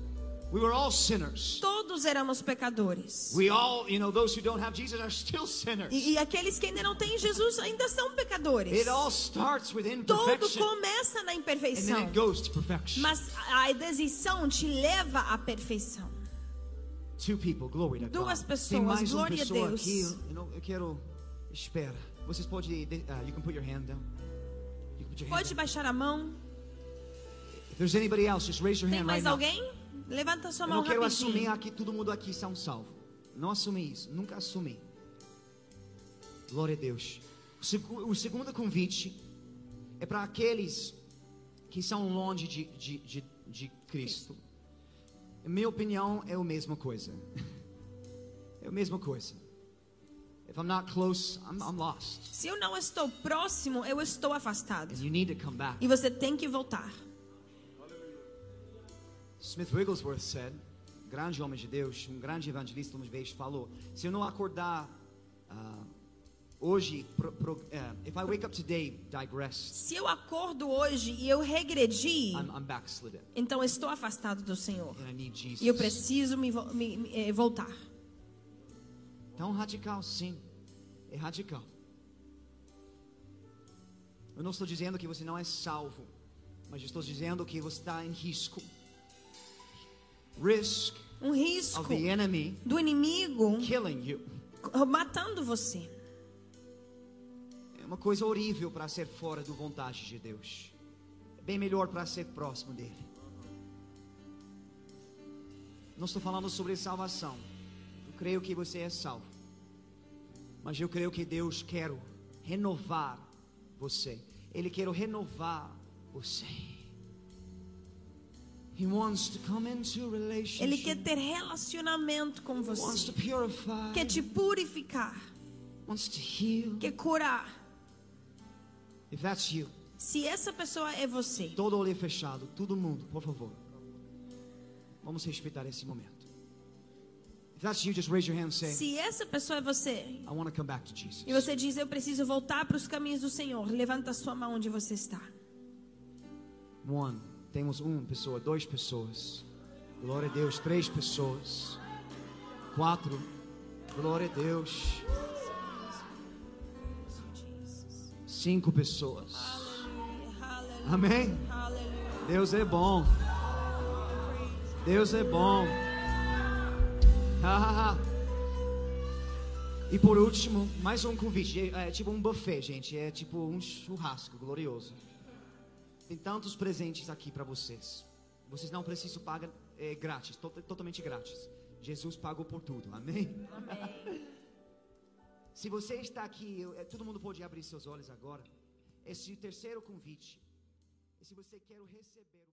We were all sinners. Todos éramos pecadores. We all, you know, those who don't have Jesus are still sinners. E, e aqueles que ainda não têm Jesus ainda são pecadores. It all starts with Tudo imperfection começa na and then imperfeição. it goes to perfection. Mas a decisão te leva à perfeição. Two people, glory to Duas God. pessoas, Tem glória a Deus. aqui. Eu, não- eu quero. Espera. Vocês podem. Uh, you can put your hand down. You can put your hand Pode down. baixar a mão. If there's anybody else, just raise your Tem hand right mais now. Levanta sua Eu mão não quero rapidinho. assumir aqui todo mundo aqui são salvo. Não assumi isso, nunca assumi. Glória a Deus. O, segu- o segundo convite é para aqueles que são longe de, de, de, de Cristo. Minha opinião, é a mesma coisa. É a mesma coisa. If I'm not close, I'm, I'm lost. Se eu não estou próximo, eu estou afastado. And you need to come back. E você tem que voltar. Smith Wigglesworth said, grande homem de Deus, um grande evangelista uma vez falou: se eu não acordar ah, hoje, pro, pro, eh, if I wake up today digressed, Se eu acordo hoje e eu regredi, I'm, I'm então estou afastado do Senhor. and I need Jesus. E eu preciso me, me- me- eh, voltar. Tão radical, sim, é radical. Eu não estou dizendo que você não é salvo, mas estou dizendo que você está em risco. Risk Um risco of the enemy do inimigo killing you. matando você. É uma coisa horrível para ser fora do vontade de Deus. É bem melhor para ser próximo dele. Não estou falando sobre salvação. Eu creio que você é salvo. Mas eu creio que Deus quer renovar você. Ele quer renovar você. Ele quer ter relacionamento com wants você. to purify. Quer te purificar. wants to heal. Quer curar. If that's you, Se essa pessoa é você, Todo olho fechado, todo mundo, por favor. Vamos respeitar esse momento. If that's you, just raise your hand and say, se essa pessoa é você, I want to come back to Jesus. e você diz, eu preciso voltar para os caminhos do Senhor, levanta a sua mão onde você está. One. Temos uma pessoa, duas pessoas. Glória a Deus. Três pessoas. Quatro. Glória a Deus. Cinco pessoas. Amém. Deus é bom. Deus é bom. E por último, mais um convite. É, é tipo um buffet, gente. É tipo um churrasco glorioso. Tem tantos presentes aqui para vocês. Vocês não precisam pagar é, grátis, to totalmente grátis. Jesus pagou por tudo. Amém? Amém. Se você está aqui, eu, é, todo mundo pode abrir seus olhos agora. Esse terceiro convite. E se você quer receber